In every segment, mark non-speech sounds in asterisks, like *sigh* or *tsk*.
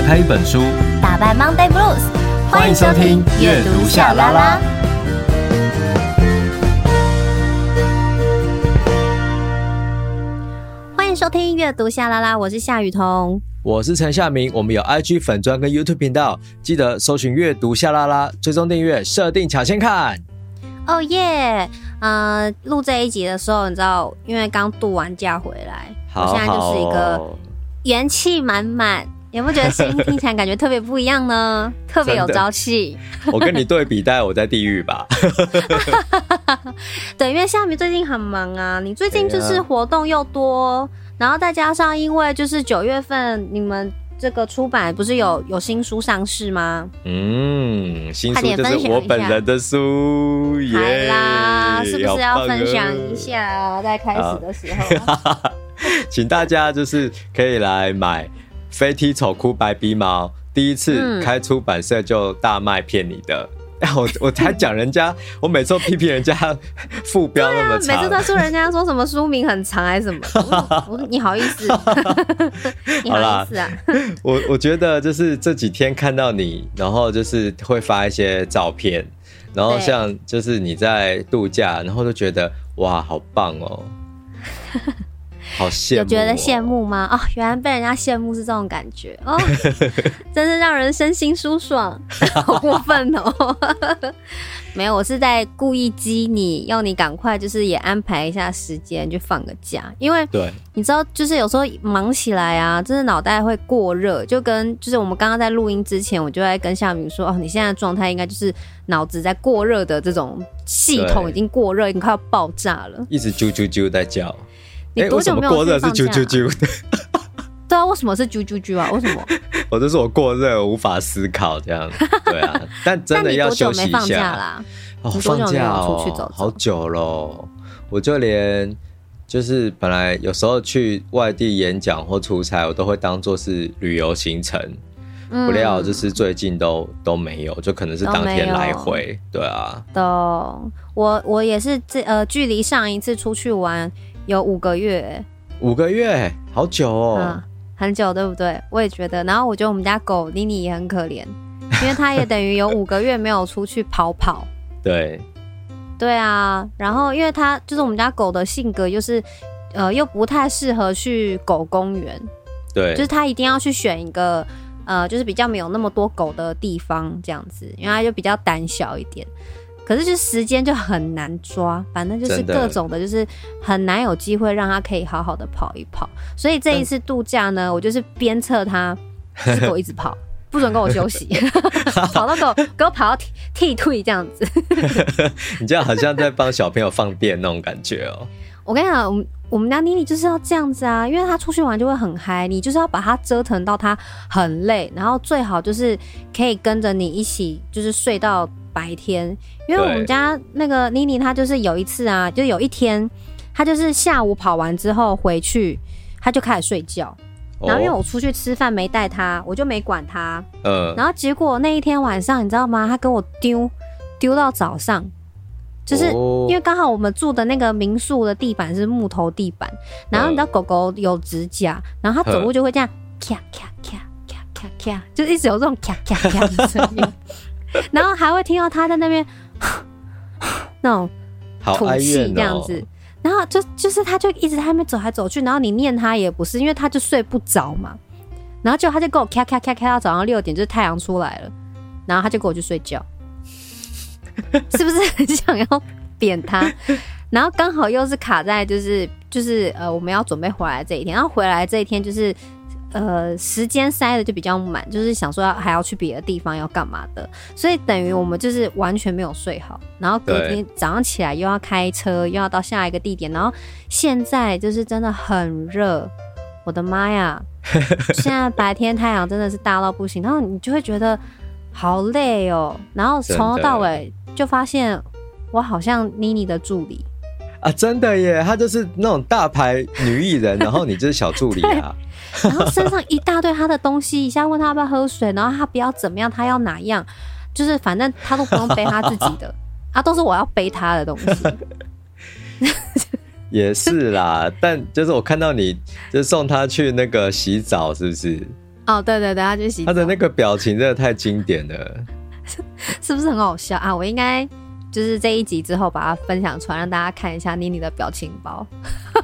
打开一本书，打败 Monday Blues。欢迎收听阅读夏拉拉。欢迎收听阅读夏拉拉，我是夏雨桐，我是陈夏明。我们有 IG 粉砖跟 YouTube 频道，记得搜寻阅读夏拉拉，追踪订阅，设定抢先看。哦耶！呃，录这一集的时候，你知道，因为刚度完假回来，好好哦、我现在就是一个元气满满。有没有觉得声音听起来感觉特别不一样呢？*laughs* 特别有朝气。*laughs* 我跟你对比，大概我在地狱吧。*laughs* 对，因为夏米最近很忙啊，你最近就是活动又多，然后再加上因为就是九月份你们这个出版不是有有新书上市吗？嗯，新书就是我本人的书，耶啦，是不是要分享一下？在开始的时候，请大家就是可以来买。飞踢丑哭白鼻毛，第一次开出版社就大卖，骗你的！*laughs* 哎、嗯，我我才讲人家，我每次都批评人家副标那么长，啊、每次都说人家说什么书名很长还是什么，我说你好意思，*laughs* 你好意思啊？*laughs* 我我觉得就是这几天看到你，然后就是会发一些照片，然后像就是你在度假，然后就觉得哇，好棒哦。好羡慕、哦，有觉得羡慕吗？哦，原来被人家羡慕是这种感觉哦，*laughs* 真是让人身心舒爽，*laughs* 好过分哦！*laughs* 没有，我是在故意激你，要你赶快就是也安排一下时间去放个假，因为对，你知道就是有时候忙起来啊，真的脑袋会过热，就跟就是我们刚刚在录音之前，我就在跟夏明说哦，你现在的状态应该就是脑子在过热的这种系统已经过热，已经快要爆炸了，一直啾啾啾在叫。你多久没有过热是啾、啾 *laughs* 啾对啊，为什么是啾啾啾啊？为什么？我就是我过热，无法思考这样。*laughs* 对啊，但真的要休息一下。放假啦？哦，放假哦，好久喽。我就连就是本来有时候去外地演讲或出差，我都会当做是旅游行程。嗯、不料就是最近都都没有，就可能是当天来回。对啊。都，我我也是这呃，距离上一次出去玩。有五个月，五个月，好久哦，嗯，很久，对不对？我也觉得。然后我觉得我们家狗妮妮也很可怜，因为它也等于有五个月没有出去跑跑。*laughs* 对，对啊。然后，因为它就是我们家狗的性格，就是呃，又不太适合去狗公园。对，就是它一定要去选一个呃，就是比较没有那么多狗的地方，这样子，因为它就比较胆小一点。可是，就时间就很难抓，反正就是各种的，就是很难有机会让他可以好好的跑一跑。所以这一次度假呢，我就是鞭策他，就是给我一直跑，*laughs* 不准跟我休息，*laughs* 跑到给我给我跑到踢踢退这样子。*laughs* 你这样好像在帮小朋友放电那种感觉哦。我跟你讲，我们我们家妮妮就是要这样子啊，因为她出去玩就会很嗨，你就是要把她折腾到她很累，然后最好就是可以跟着你一起，就是睡到。白天，因为我们家那个妮妮，她就是有一次啊，就有一天，她就是下午跑完之后回去，她就开始睡觉。然后因为我出去吃饭没带她，我就没管她。嗯。然后结果那一天晚上，你知道吗？她跟我丢丢到早上，就是因为刚好我们住的那个民宿的地板是木头地板，然后你知道狗狗有指甲，然后它走路就会这样咔咔咔咔咔咔，就一直有这种咔咔咔的声音。*laughs* 然后还会听到他在那边那种吐气这样子，然后就就是他就一直在那边走来走去，然后你念他也不是，因为他就睡不着嘛。然后就他就跟我咔咔咔咔到早上六点，就是太阳出来了，然后他就跟我去睡觉，是不是很想要扁他？然后刚好又是卡在就是就是呃我们要准备回来这一天，然后回来这一天就是。呃，时间塞的就比较满，就是想说要还要去别的地方要干嘛的，所以等于我们就是完全没有睡好，然后隔天早上起来又要开车，又要到下一个地点，然后现在就是真的很热，我的妈呀！*laughs* 现在白天太阳真的是大到不行，然后你就会觉得好累哦，然后从头到尾就发现我好像妮妮的助理啊，真的耶，她就是那种大牌女艺人，然后你就是小助理啊。*laughs* 然后身上一大堆她的东西，一下问她要不要喝水，然后她不要怎么样，她要哪样，就是反正她都不用背她自己的，*laughs* 啊，都是我要背她的东西。*laughs* 也是啦，但就是我看到你就送她去那个洗澡，是不是？哦，对对对，他去洗澡。他的那个表情真的太经典了，是不是很好笑啊？我应该就是这一集之后把它分享出来，让大家看一下妮妮的表情包。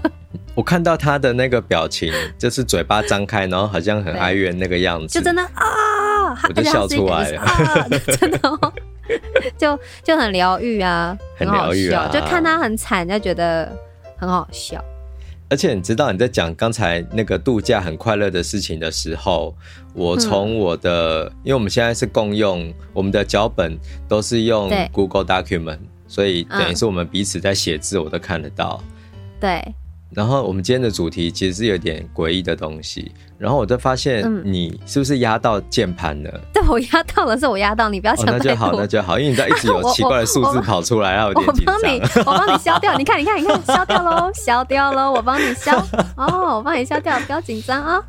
*laughs* 我看到他的那个表情，就是嘴巴张开，然后好像很哀怨那个样子，就真的啊，我就笑出来了，啊、*laughs* 真的、哦，就就很疗愈啊，很疗愈啊，就看他很惨，就觉得很好笑。而且你知道你在讲刚才那个度假很快乐的事情的时候，我从我的，嗯、因为我们现在是共用，我们的脚本都是用 Google Document，所以等于是我们彼此在写字，我都看得到。对。然后我们今天的主题其实是有点诡异的东西，然后我就发现你是不是压到键盘了？对，我压到了，是我压到，你不要想太多。那就好，那就好，因为你在一直有 *laughs* 奇怪的数字跑出来，然后有点紧张。我帮你，我帮你消掉。你看，你看，你看，消掉喽，*laughs* 消掉喽，我帮你消。*laughs* 哦，我帮你消掉，不要紧张啊。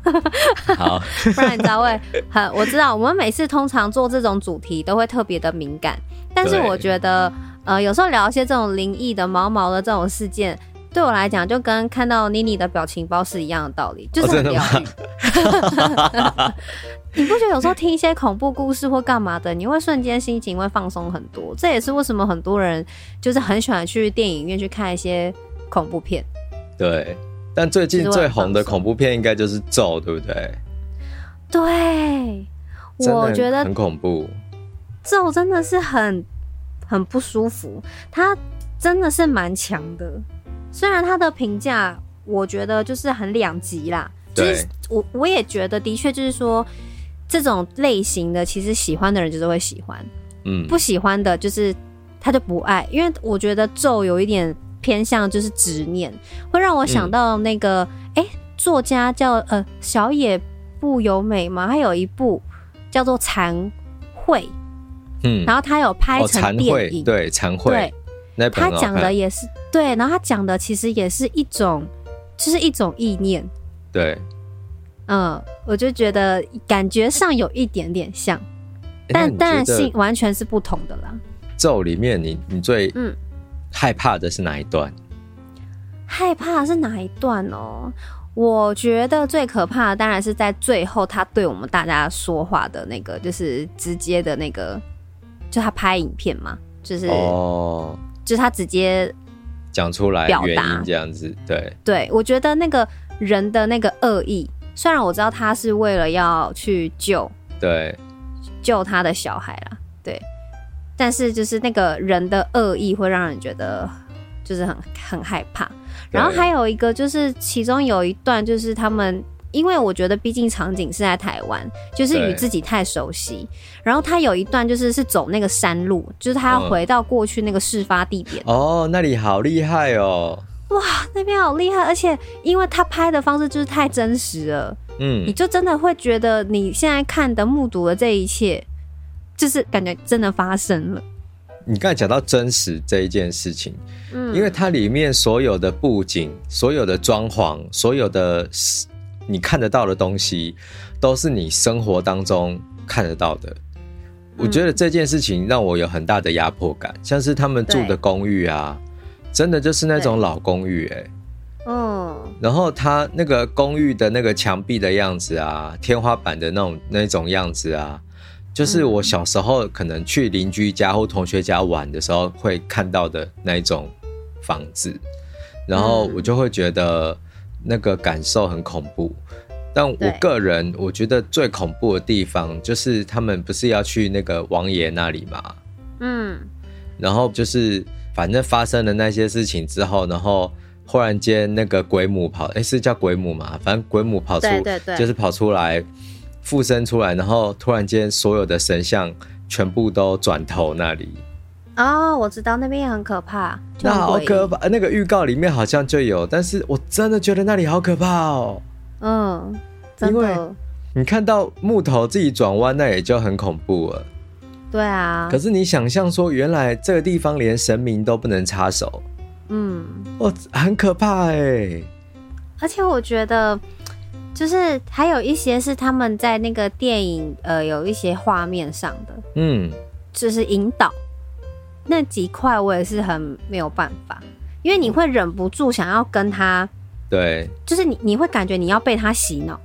好，不然你知道会很，我知道我们每次通常做这种主题都会特别的敏感，但是我觉得，呃，有时候聊一些这种灵异的、毛毛的这种事件。对我来讲，就跟看到妮妮的表情包是一样的道理，就是很疗愈。哦、*laughs* 你不觉得有时候听一些恐怖故事或干嘛的，你会瞬间心情会放松很多？这也是为什么很多人就是很喜欢去电影院去看一些恐怖片。对，但最近最红的恐怖片应该就是《咒》，对不对？对，我觉得很恐怖，《咒》真的是很很不舒服，它真的是蛮强的。虽然他的评价，我觉得就是很两极啦。对，就是我我也觉得，的确就是说，这种类型的，其实喜欢的人就是会喜欢，嗯，不喜欢的，就是他就不爱。因为我觉得咒有一点偏向就是执念，会让我想到那个，哎、嗯欸，作家叫呃小野不由美嘛，他有一部叫做《残会》，嗯，然后他有拍成电影，哦、对，残会。对。他讲的也是对，然后他讲的其实也是一种，就是一种意念。对，嗯，我就觉得感觉上有一点点像，但当然性完全是不同的啦。咒里面你，你你最嗯害怕的是哪一段？害怕是哪一段哦？我觉得最可怕的当然是在最后他对我们大家说话的那个，就是直接的那个，就他拍影片嘛，就是哦。就他直接讲出来表达这样子，对对，我觉得那个人的那个恶意，虽然我知道他是为了要去救，对，救他的小孩啦，对，但是就是那个人的恶意会让人觉得就是很很害怕。然后还有一个就是其中有一段就是他们。因为我觉得，毕竟场景是在台湾，就是与自己太熟悉。然后他有一段就是是走那个山路，就是他要回到过去那个事发地点。嗯、哦，那里好厉害哦！哇，那边好厉害，而且因为他拍的方式就是太真实了，嗯，你就真的会觉得你现在看的、目睹的这一切，就是感觉真的发生了。你刚才讲到真实这一件事情，嗯，因为它里面所有的布景、所有的装潢、所有的。你看得到的东西，都是你生活当中看得到的。我觉得这件事情让我有很大的压迫感，像是他们住的公寓啊，真的就是那种老公寓欸。嗯。然后他那个公寓的那个墙壁的样子啊，天花板的那种那种样子啊，就是我小时候可能去邻居家或同学家玩的时候会看到的那一种房子，然后我就会觉得。那个感受很恐怖，但我个人我觉得最恐怖的地方就是他们不是要去那个王爷那里嘛，嗯，然后就是反正发生了那些事情之后，然后忽然间那个鬼母跑，哎，是叫鬼母嘛？反正鬼母跑出，对对对，就是跑出来附身出来，然后突然间所有的神像全部都转头那里。哦，我知道那边也很可怕，那好可怕。那个预告里面好像就有，但是我真的觉得那里好可怕哦。嗯，真的。因为你看到木头自己转弯，那也就很恐怖了。对啊。可是你想象说，原来这个地方连神明都不能插手。嗯。哦，很可怕哎。而且我觉得，就是还有一些是他们在那个电影呃有一些画面上的，嗯，就是引导。那几块我也是很没有办法，因为你会忍不住想要跟他，对，就是你你会感觉你要被他洗脑，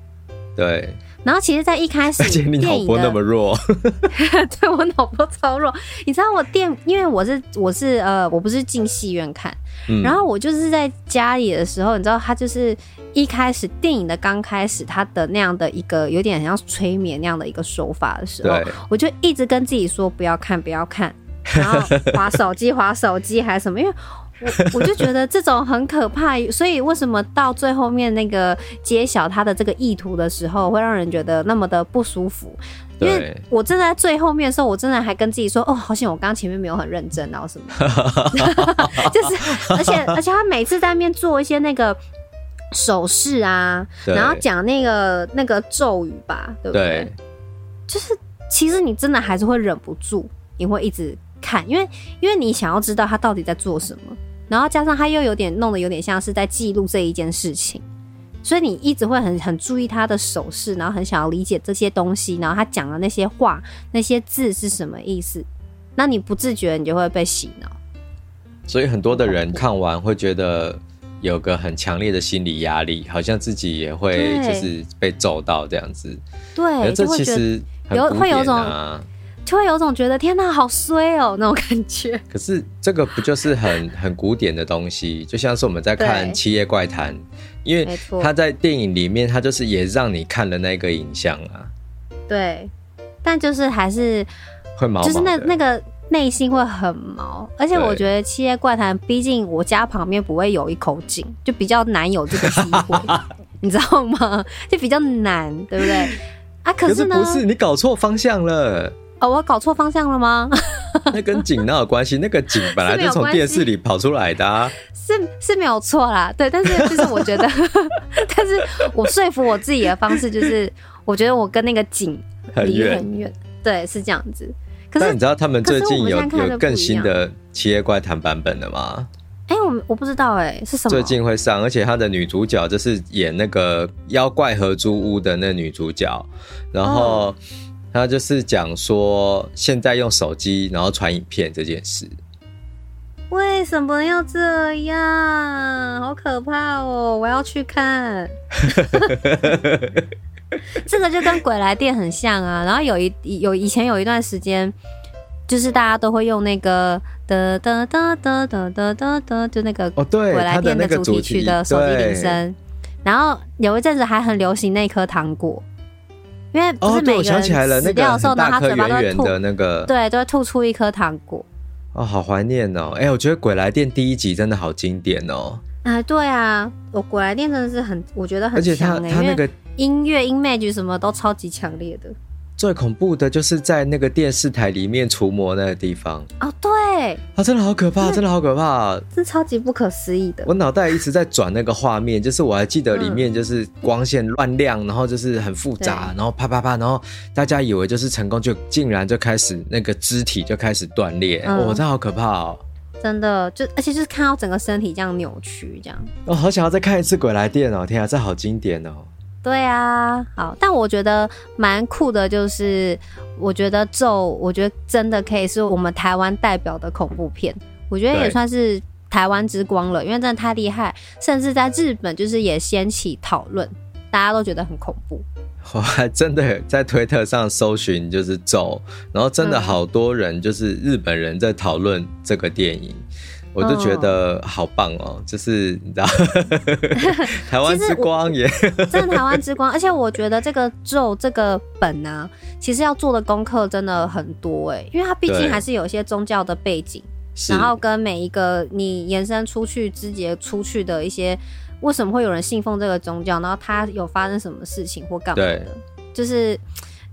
对。然后其实，在一开始，而且你脑波那么弱，*laughs* 对我脑波超弱。你知道我电，因为我是我是呃，我不是进戏院看，嗯，然后我就是在家里的时候，你知道，他就是一开始电影的刚开始，他的那样的一个有点像催眠那样的一个手法的时候，我就一直跟自己说不要看，不要看，*laughs* 然后划手机，划手机还是什么，因为。我 *laughs* 我就觉得这种很可怕，所以为什么到最后面那个揭晓他的这个意图的时候，会让人觉得那么的不舒服？因为我正在最后面的时候，我真的还跟自己说：“哦，好险，我刚刚前面没有很认真，然后什么，*laughs* 就是而且而且他每次在那边做一些那个手势啊，然后讲那个那个咒语吧，对不对？对就是其实你真的还是会忍不住，你会一直看，因为因为你想要知道他到底在做什么。”然后加上他又有点弄得有点像是在记录这一件事情，所以你一直会很很注意他的手势，然后很想要理解这些东西，然后他讲的那些话、那些字是什么意思，那你不自觉你就会被洗脑。所以很多的人看完会觉得有个很强烈的心理压力，好像自己也会就是被揍到这样子。对，这其实、啊、有会有种。就会有种觉得天哪，好衰哦那种感觉。可是这个不就是很很古典的东西？就像是我们在看《七夜怪谈》，因为他在电影里面，他就是也让你看了那个影像啊。对，但就是还是会毛，就是那那个内心会很毛。而且我觉得《七夜怪谈》，毕竟我家旁边不会有一口井，就比较难有这个机会，*laughs* 你知道吗？就比较难，对不对？啊，可是呢，是不是你搞错方向了。哦，我搞错方向了吗？*laughs* 那跟井那有关系？那个井本来就从电视里跑出来的啊，是是没有错啦。对，但是就是我觉得，*laughs* 但是我说服我自己的方式就是，我觉得我跟那个井离很远。对，是这样子。可是你知道他们最近有有更新的《七夜怪谈》版本的吗？哎、欸，我我不知道哎、欸，是什么？最近会上，而且他的女主角就是演那个妖怪合租屋的那女主角，然后。哦他就是讲说，现在用手机然后传影片这件事，为什么要这样？好可怕哦！我要去看。*laughs* 这个就跟鬼来电很像啊。然后有一有以前有一段时间，就是大家都会用那个哒哒哒哒哒哒哒哒，就那个哦对，鬼来电的主题曲的手机铃声。然后有一阵子还很流行那颗糖果。因为不是每个人死掉的时候呢，他嘴巴都会吐，那个对，都会吐出一颗糖果。哦，好怀念哦！哎，我觉得《鬼来电》第一集真的好经典哦。啊，对啊，我《鬼来电》真的是很，我觉得很强诶，他那个音乐、image 什么都超级强烈的。最恐怖的就是在那个电视台里面除魔那个地方。哦，对，啊，真的好可怕，真的好可怕，是超级不可思议的。我脑袋一直在转那个画面，就是我还记得里面就是光线乱亮，然后就是很复杂，然后啪啪啪，然后大家以为就是成功，就竟然就开始那个肢体就开始断裂，哦，真的好可怕哦，真的就而且就是看到整个身体这样扭曲这样，我好想要再看一次《鬼来电》哦，天啊，这好经典哦。对啊，好，但我觉得蛮酷的，就是我觉得咒，我觉得真的可以是我们台湾代表的恐怖片，我觉得也算是台湾之光了，因为真的太厉害，甚至在日本就是也掀起讨论，大家都觉得很恐怖。我还真的在推特上搜寻就是咒，然后真的好多人就是日本人在讨论这个电影。我就觉得好棒哦，嗯、就是你知道，*laughs* 台湾之光也真的台湾之光，而且我觉得这个咒这个本啊，其实要做的功课真的很多哎，因为它毕竟还是有一些宗教的背景，然后跟每一个你延伸出去、枝节出去的一些，为什么会有人信奉这个宗教，然后他有发生什么事情或干嘛的，就是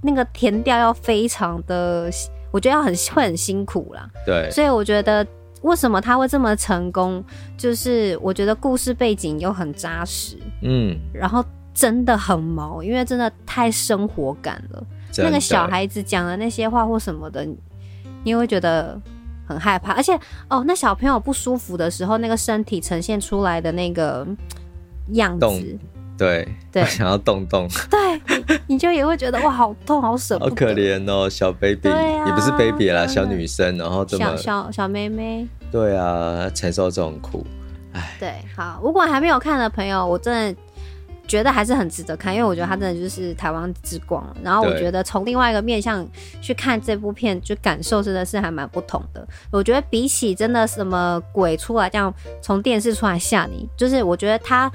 那个填调要非常的，我觉得要很会很辛苦啦。对，所以我觉得。为什么他会这么成功？就是我觉得故事背景又很扎实，嗯，然后真的很毛，因为真的太生活感了。那个小孩子讲的那些话或什么的，你会觉得很害怕。而且哦，那小朋友不舒服的时候，那个身体呈现出来的那个样子。对对，想要动动，对，你就也会觉得哇，好痛，好舍不得，好可怜哦，小 baby，也、啊、不是 baby 啦，小女生，然后这么小小小妹妹，对啊，承受这种苦，哎，对，好，如果还没有看的朋友，我真的觉得还是很值得看，因为我觉得它真的就是台湾之光。然后我觉得从另外一个面向去看这部片，就感受真的是还蛮不同的。我觉得比起真的什么鬼出来这样从电视出来吓你，就是我觉得它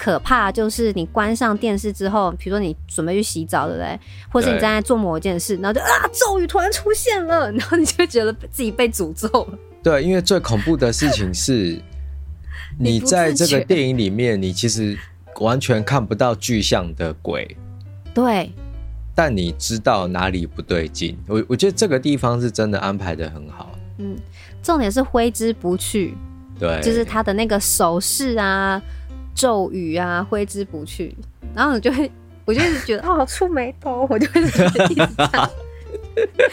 可怕，就是你关上电视之后，比如说你准备去洗澡，对不对？或者你正在做某一件事，然后就啊咒语突然出现了，然后你就觉得自己被诅咒了。对，因为最恐怖的事情是，你在这个电影里面，你其实完全看不到具象的鬼。对。但你知道哪里不对劲。我我觉得这个地方是真的安排的很好。嗯，重点是挥之不去。对。就是他的那个手势啊。咒语啊，挥之不去，然后我就会，我就一直觉得 *laughs* 哦，触眉头，我就会一直这样，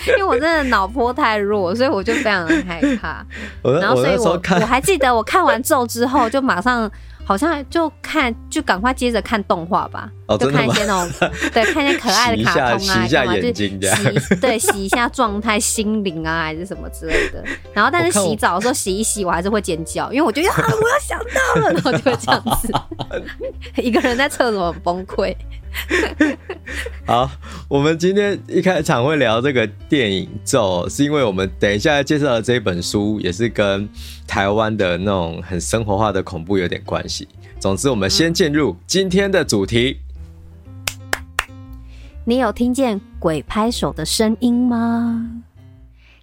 因为我真的脑波太弱，所以我就非常的害怕。然后，所以我我，我还记得我看完咒之后，就马上。好像就看，就赶快接着看动画吧，哦，就看一些那种，*laughs* 对，看一些可爱的卡通啊，洗一下眼睛这样，就洗，对，洗一下状态、心灵啊，还是什么之类的。*laughs* 然后，但是洗澡的时候洗一洗，我还是会尖叫，因为我觉得啊，我要想到了，然后就会这样子，*laughs* 一个人在厕所很崩溃。好，我们今天一开场会聊这个电影咒，是因为我们等一下要介绍的这本书也是跟台湾的那种很生活化的恐怖有点关系。总之，我们先进入今天的主题。你有听见鬼拍手的声音吗？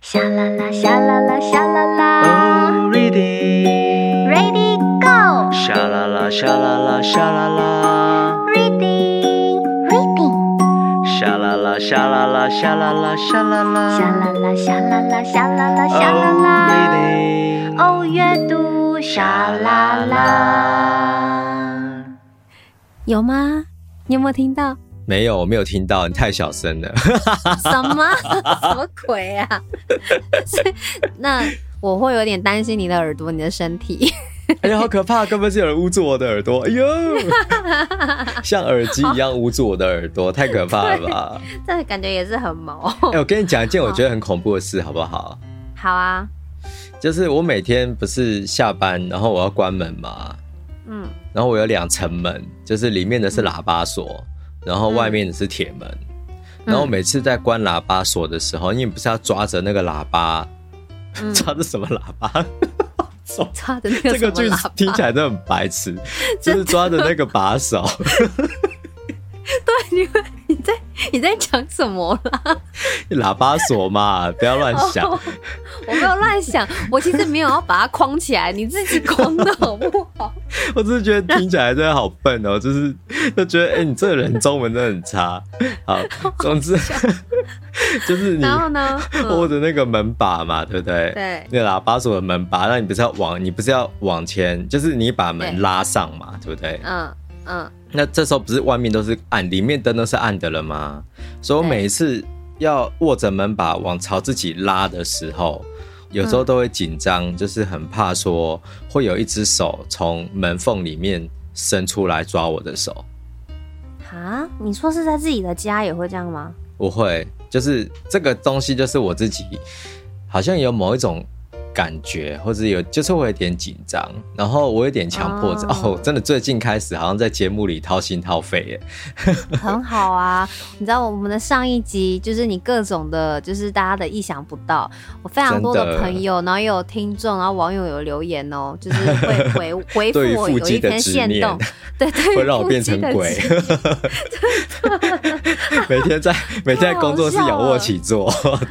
沙啦啦，沙啦啦，沙啦啦。Oh, ready, ready, go。沙啦啦，沙啦啦，沙啦啦。沙啦啦，沙啦啦，沙啦啦，沙啦啦，沙啦啦，沙啦啦，沙啦啦，沙啦啦。哦，阅读沙啦啦，有吗？你有没有听到？没有，我没有听到，你太小声了。*laughs* 什么？*laughs* 什么鬼啊？*laughs* 那我会有点担心你的耳朵，你的身体。哎呀，好可怕！根本是有人捂住我的耳朵。哎呦，像耳机一样捂住我的耳朵，太可怕了吧？这感觉也是很毛。哎，我跟你讲一件我觉得很恐怖的事，好不好？好啊。就是我每天不是下班，然后我要关门嘛。嗯。然后我有两层门，就是里面的是喇叭锁，然后外面的是铁门。然后每次在关喇叭锁的时候，因为不是要抓着那个喇叭，抓着什么喇叭？*laughs* 抓着那个，这个句子听起来都很白痴，就是抓着那个把手。*laughs* 对，你你在你在讲什么啦？喇叭锁嘛，*laughs* 不要乱想。Oh, 我没有乱想，我其实没有要把它框起来，你自己框的好不好？*laughs* 我只是觉得听起来真的好笨哦，就是就觉得哎、欸，你这个人中文真的很差。好，*laughs* 总之就是你握着那个门把嘛，对不对？对，那个喇叭锁的门把，那你不是要往你不是要往前，就是你把门拉上嘛，对，对不对？嗯嗯。那这时候不是外面都是暗，里面灯都是暗的了吗？所以我每一次要握着门把往朝自己拉的时候，有时候都会紧张，就是很怕说会有一只手从门缝里面伸出来抓我的手。啊？你说是在自己的家也会这样吗？不会，就是这个东西，就是我自己好像有某一种。感觉或者有就是我有点紧张，然后我有点强迫症哦，真的最近开始好像在节目里掏心掏肺耶，*laughs* 很好啊。你知道我们的上一集就是你各种的，就是大家的意想不到，我非常多的朋友，然后也有听众，然后网友有留言哦，就是会 *laughs* 回回复我有一篇限动，*laughs* 对对，会让我变成鬼，每天在每天在工作室仰卧起坐，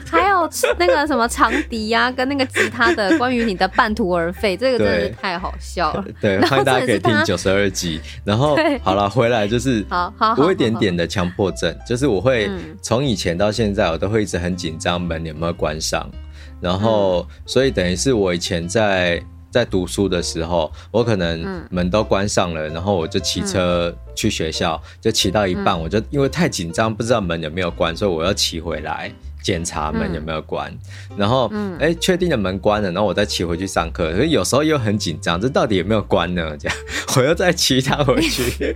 还有那个什么长笛呀，跟那个吉他。的关于你的半途而废，这个真的是太好笑了。*laughs* 对，欢迎大家可以听九十二集。然后 *laughs* 好了，回来就是，好，好，我有一点点的强迫症，就是我会从以前到现在，我都会一直很紧张门有没有关上。然后，所以等于是我以前在在读书的时候，我可能门都关上了，然后我就骑车去学校，就骑到一半，我就因为太紧张，不知道门有没有关，所以我要骑回来。检查门有没有关，嗯、然后哎，确、嗯、定的门关了，然后我再骑回去上课。可是有时候又很紧张，这到底有没有关呢？这样 *laughs* 我又再骑它回去。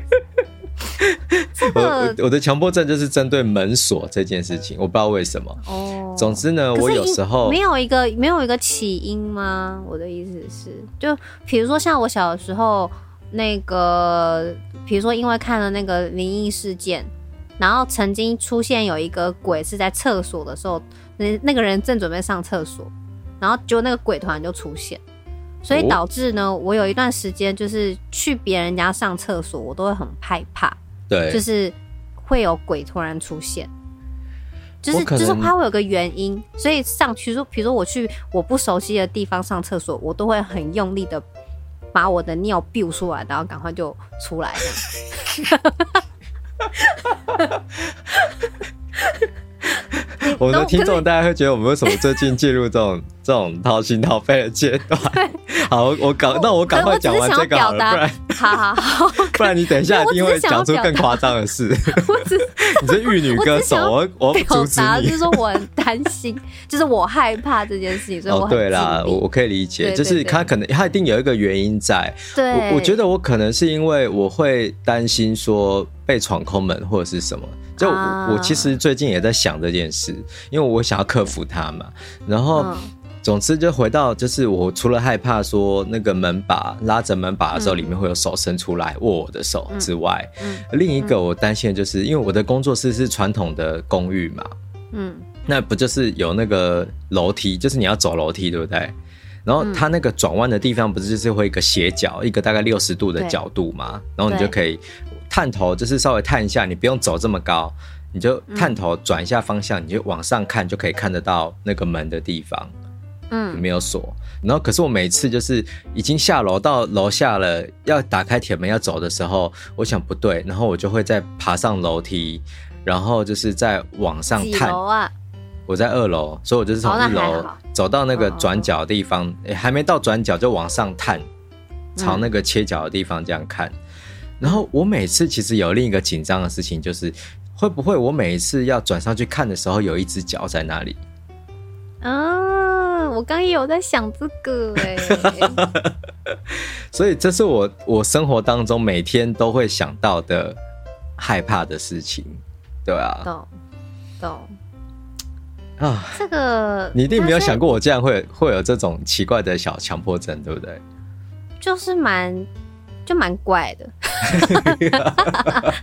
*laughs* 我我的强迫症就是针对门锁这件事情，我不知道为什么。哦，总之呢，我有时候没有一个没有一个起因吗？我的意思是，就比如说像我小的时候。那个，比如说因为看了那个灵异事件，然后曾经出现有一个鬼是在厕所的时候，那那个人正准备上厕所，然后就那个鬼突然就出现，所以导致呢，我有一段时间就是去别人家上厕所，我都会很害怕，对，就是会有鬼突然出现。就是就是怕会有个原因，所以上去说，比如说我去我不熟悉的地方上厕所，我都会很用力的把我的尿憋出来，然后赶快就出来。*laughs* *laughs* 我们的听众大家会觉得我们为什么最近进入这种这种掏心掏肺的阶段？*laughs* 好，我赶那我赶快讲完这个好了，不然好好好，*laughs* 不然你等一下一定会讲出更夸张的事。*laughs* 你是玉女歌手，我我表达就是说我很担心，就是我害怕这件事情，所以我很对啦，我我可以理解，就是他可能他一定有一个原因在。对，我我觉得我可能是因为我会担心说被闯空门或者是什么。就我，、啊、我其实最近也在想这件事，因为我想要克服它嘛。然后，嗯、总之就回到，就是我除了害怕说那个门把拉着门把的时候，里面会有手伸出来握我的手之外，嗯嗯、另一个我担心的就是，因为我的工作室是传统的公寓嘛，嗯，那不就是有那个楼梯，就是你要走楼梯，对不对？然后它那个转弯的地方不是就是会一个斜角，一个大概六十度的角度嘛，然后你就可以。探头就是稍微探一下，你不用走这么高，你就探头转一下方向，你就往上看，就可以看得到那个门的地方，嗯，没有锁。然后可是我每次就是已经下楼到楼下了，要打开铁门要走的时候，我想不对，然后我就会再爬上楼梯，然后就是再往上探。几楼啊？我在二楼，所以我就是从一楼走到那个转角的地方，诶，还没到转角就往上探，朝那个切角的地方这样看。然后我每次其实有另一个紧张的事情，就是会不会我每一次要转上去看的时候，有一只脚在那里？啊，我刚也有在想这个哎，*laughs* 所以这是我我生活当中每天都会想到的害怕的事情，对啊，懂懂啊，这个你一定没有想过我竟然会会有这种奇怪的小强迫症，对不对？就是蛮。就蛮怪的，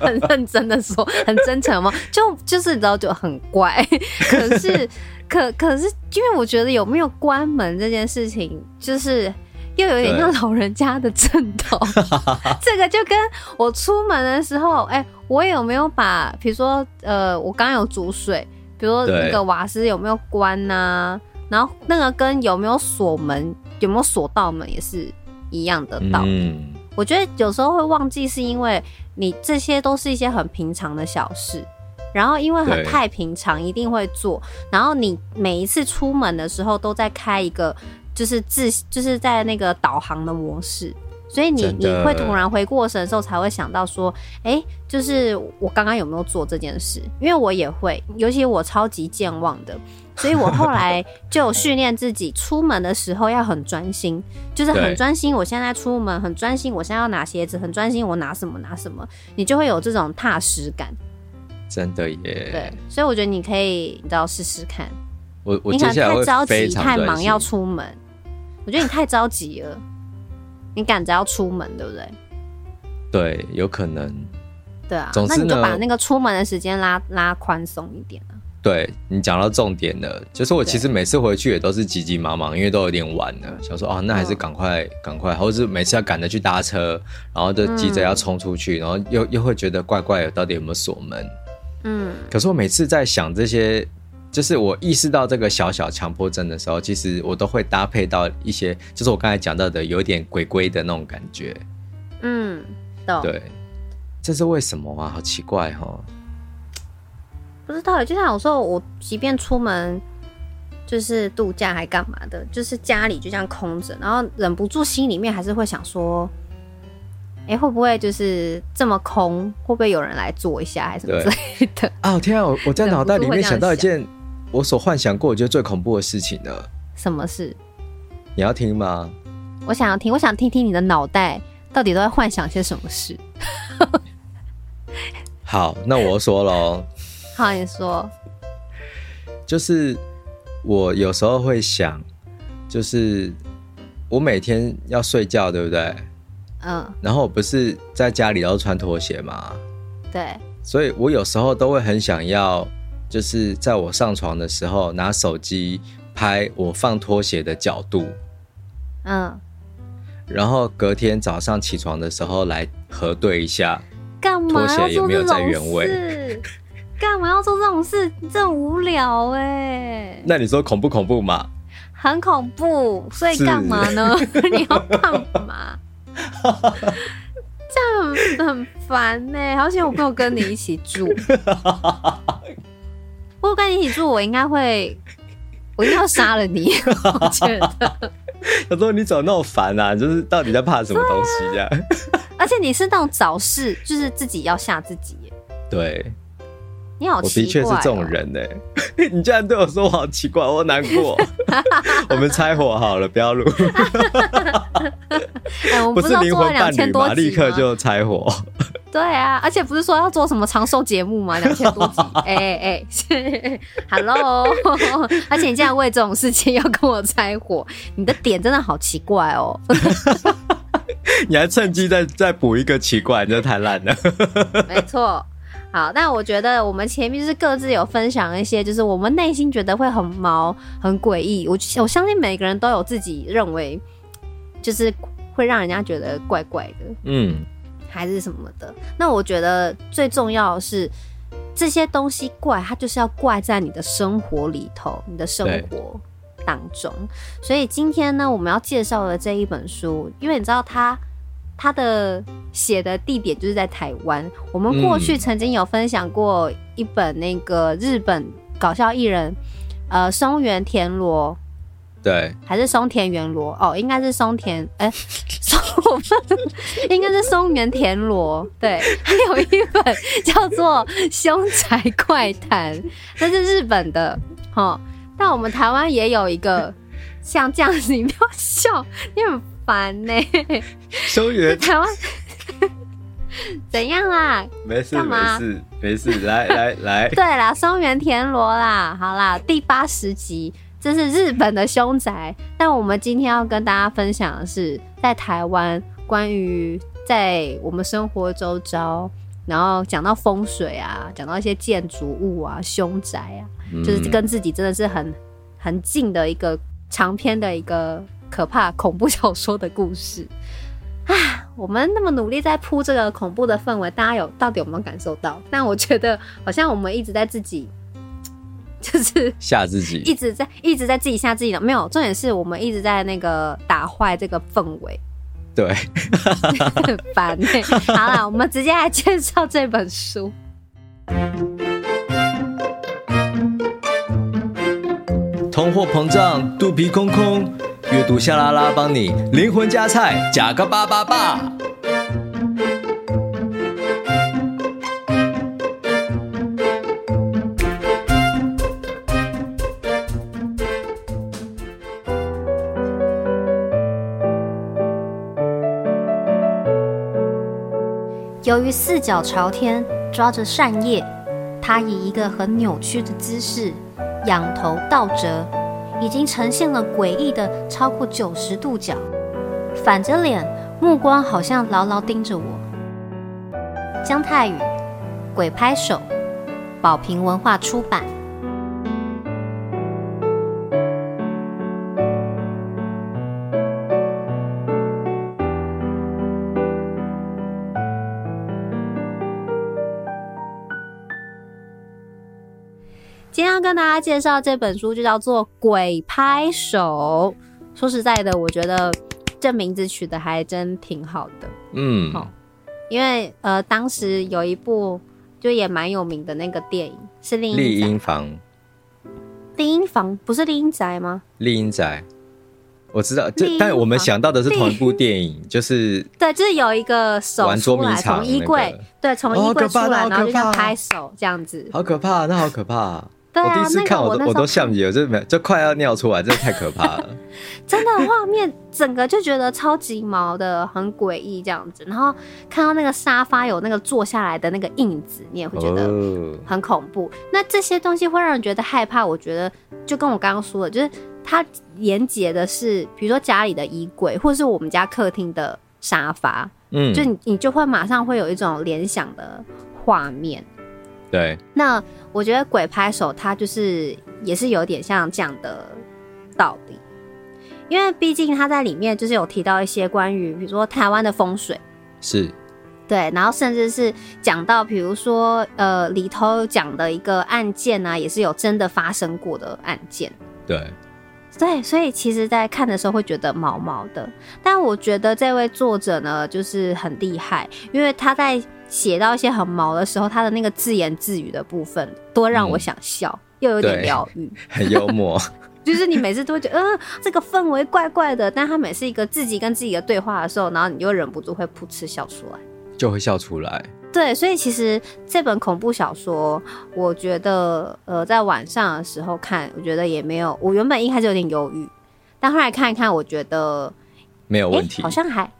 很认真的说，很真诚吗？*laughs* 就就是你知道就很怪，可是可可是，*laughs* 因为我觉得有没有关门这件事情，就是又有点像老人家的枕头。*laughs* 这个就跟我出门的时候，哎、欸，我有没有把，比如说呃，我刚有煮水，比如说那个瓦斯有没有关呐、啊？然后那个跟有没有锁门，有没有锁到门也是一样的道理。嗯我觉得有时候会忘记，是因为你这些都是一些很平常的小事，然后因为很太平常，一定会做。然后你每一次出门的时候都在开一个，就是自就是在那个导航的模式，所以你你会突然回过神的时候才会想到说，哎，就是我刚刚有没有做这件事？因为我也会，尤其我超级健忘的。所以我后来就训练自己，出门的时候要很专心，就是很专心。我现在出门很专心，我现在要拿鞋子，很专心，我拿什么拿什么，你就会有这种踏实感。真的耶。对，所以我觉得你可以，你知道试试看。我我。你可能太着急、太忙要出门，我觉得你太着急了。你赶着要出门，对不对？对，有可能。对啊，那你就把那个出门的时间拉拉宽松一点。对，你讲到重点了，就是我其实每次回去也都是急急忙忙，因为都有点晚了，想说哦，那还是赶快赶、嗯、快，或者是每次要赶着去搭车，然后就急着要冲出去，嗯、然后又又会觉得怪怪的，到底有没有锁门？嗯，可是我每次在想这些，就是我意识到这个小小强迫症的时候，其实我都会搭配到一些，就是我刚才讲到的有点鬼鬼的那种感觉。嗯，对，这是为什么啊？好奇怪哈、哦。不知道，就像有时候我即便出门，就是度假还干嘛的，就是家里就这样空着，然后忍不住心里面还是会想说，哎、欸，会不会就是这么空？会不会有人来坐一下，还是什么之类的？*laughs* 啊，天啊！我我在脑袋里面想到一件我所幻想过我觉得最恐怖的事情了。什么事？你要听吗？我想要听，我想听听你的脑袋到底都在幻想些什么事。*laughs* 好，那我说喽。好，你说，就是我有时候会想，就是我每天要睡觉，对不对？嗯，然后我不是在家里都穿拖鞋吗？对，所以我有时候都会很想要，就是在我上床的时候拿手机拍我放拖鞋的角度，嗯，然后隔天早上起床的时候来核对一下，干嘛拖鞋有没有在原位？干嘛要做这种事？这么无聊哎！那你说恐不恐怖嘛？很恐怖，所以干嘛呢？*laughs* 你要干嘛？*laughs* 这样很烦呢。好险我没有跟你一起住。*laughs* 如果跟你一起住，我应该会，我一定要杀了你。我觉得。他说：“你怎么那么烦啊？就是到底在怕什么东西呀？”而且你是那种找事，就是自己要吓自己。对。你好奇怪、哦，我的确是这种人呢。*laughs* 你竟然对我说我好奇怪，我难过。*laughs* 我们拆伙好了，不要录。*laughs* 哎、我们不是灵魂伴侣吗？立刻就拆伙。对啊，而且不是说要做什么长寿节目吗？两千多集，哎哎哎，Hello！而且你竟然为这种事情要跟我拆伙，你的点真的好奇怪哦。你还趁机再再补一个奇怪，你这太烂了。没错。好，那我觉得我们前面就是各自有分享一些，就是我们内心觉得会很毛、很诡异。我我相信每个人都有自己认为，就是会让人家觉得怪怪的，嗯，还是什么的。那我觉得最重要的是，这些东西怪，它就是要怪在你的生活里头，你的生活当中。所以今天呢，我们要介绍的这一本书，因为你知道它。他的写的地点就是在台湾。我们过去曾经有分享过一本那个日本搞笑艺人，呃，松原田螺，对，还是松田元罗？哦，应该是松田，*laughs* 哎、欸，松，应该是松原田螺。对，还有一本叫做《凶宅怪谈》，那是日本的，哦。但我们台湾也有一个像这样子，你不要笑，因为。烦呢、欸，松原台湾。*laughs* 怎样啦？没事没事没事，来来 *laughs* 来，对啦，松原田螺啦，好啦，第八十集，这是日本的凶宅，但我们今天要跟大家分享的是，在台湾关于在我们生活周遭，然后讲到风水啊，讲到一些建筑物啊，凶宅啊，嗯、就是跟自己真的是很很近的一个长篇的一个。可怕恐怖小说的故事啊！我们那么努力在铺这个恐怖的氛围，大家有到底有没有感受到？但我觉得好像我们一直在自己就是吓自己，一直在一直在自己吓自己的。没有，重点是我们一直在那个打坏这个氛围。对，很 *laughs* 烦欸。好了，我们直接来介绍这本书。通货膨胀，肚皮空空。阅读夏拉拉帮你灵魂加菜，加个八八八。由于四脚朝天，抓着扇叶，他以一个很扭曲的姿势，仰头倒折。已经呈现了诡异的超过九十度角，反着脸，目光好像牢牢盯着我。姜太宇，鬼拍手，宝瓶文化出版。跟大家介绍这本书，就叫做《鬼拍手》。说实在的，我觉得这名字取得还真挺好的。嗯，好，因为呃，当时有一部就也蛮有名的那个电影是《厉阴房》。厉阴房不是厉阴宅吗？厉阴宅，我知道，就但我们想到的是同一部电影，就是 *laughs* 对，就是有一个手出来从衣柜，对，从衣柜出来，然后就像拍手这样子，好可怕，那好可怕。对啊，我第一次看我都那个我，我都像你了，就没就快要尿出来，真的太可怕了。*laughs* 真的画面整个就觉得超级毛的，很诡异这样子。然后看到那个沙发有那个坐下来的那个印子，你也会觉得很恐怖。哦、那这些东西会让人觉得害怕。我觉得就跟我刚刚说的，就是它连接的是，比如说家里的衣柜，或者是我们家客厅的沙发，嗯，就你你就会马上会有一种联想的画面。对，那我觉得鬼拍手它就是也是有点像这样的道理，因为毕竟他在里面就是有提到一些关于比如说台湾的风水，是。对，然后甚至是讲到，比如说，呃，里头讲的一个案件啊，也是有真的发生过的案件。对，对，所以其实，在看的时候会觉得毛毛的。但我觉得这位作者呢，就是很厉害，因为他在写到一些很毛的时候，他的那个自言自语的部分，多让我想笑，嗯、又有点疗愈，*laughs* 很幽默。*laughs* 就是你每次都会觉得，嗯、呃，这个氛围怪怪的，但他每次一个自己跟自己的对话的时候，然后你又忍不住会噗嗤笑出来。就会笑出来。对，所以其实这本恐怖小说，我觉得，呃，在晚上的时候看，我觉得也没有。我原本一开始有点犹豫，但后来看一看，我觉得没有问题，好像还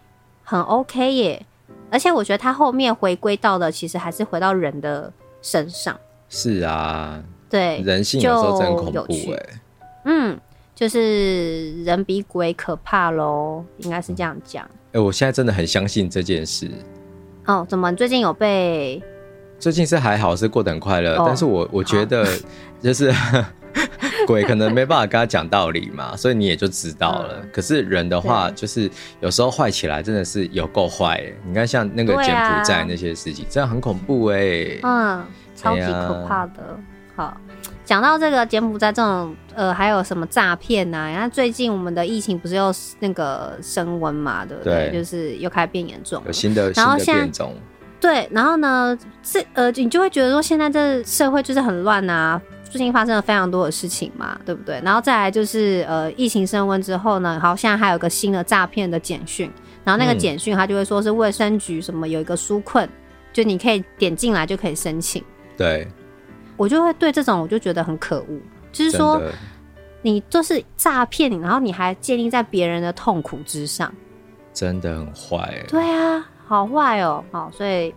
很 OK 耶。而且我觉得他后面回归到的，其实还是回到人的身上。是啊，对，人性有时候真恐怖哎。嗯，就是人比鬼可怕喽，应该是这样讲。哎，我现在真的很相信这件事。哦，怎么最近有被？最近是还好，是过得很快乐。哦、但是我我觉得，就是 *laughs* 鬼可能没办法跟他讲道理嘛，*laughs* 所以你也就知道了。嗯、可是人的话，就是有时候坏起来真的是有够坏。你看，像那个柬埔寨那些事情，这样、啊、很恐怖哎。嗯，超级可怕的。哎、好。讲到这个柬埔寨这种，呃，还有什么诈骗呐？然后最近我们的疫情不是又那个升温嘛，对不对？对，就是又开始变严重，有新的新的变种。对，然后呢，这呃，你就会觉得说现在这社会就是很乱啊，最近发生了非常多的事情嘛，对不对？然后再来就是呃，疫情升温之后呢，好像还有个新的诈骗的简讯，然后那个简讯他就会说是卫生局什么有一个纾困，就你可以点进来就可以申请。对。我就会对这种我就觉得很可恶，就是说你就是诈骗你，然后你还建立在别人的痛苦之上，真的很坏。对啊，好坏哦，好，所以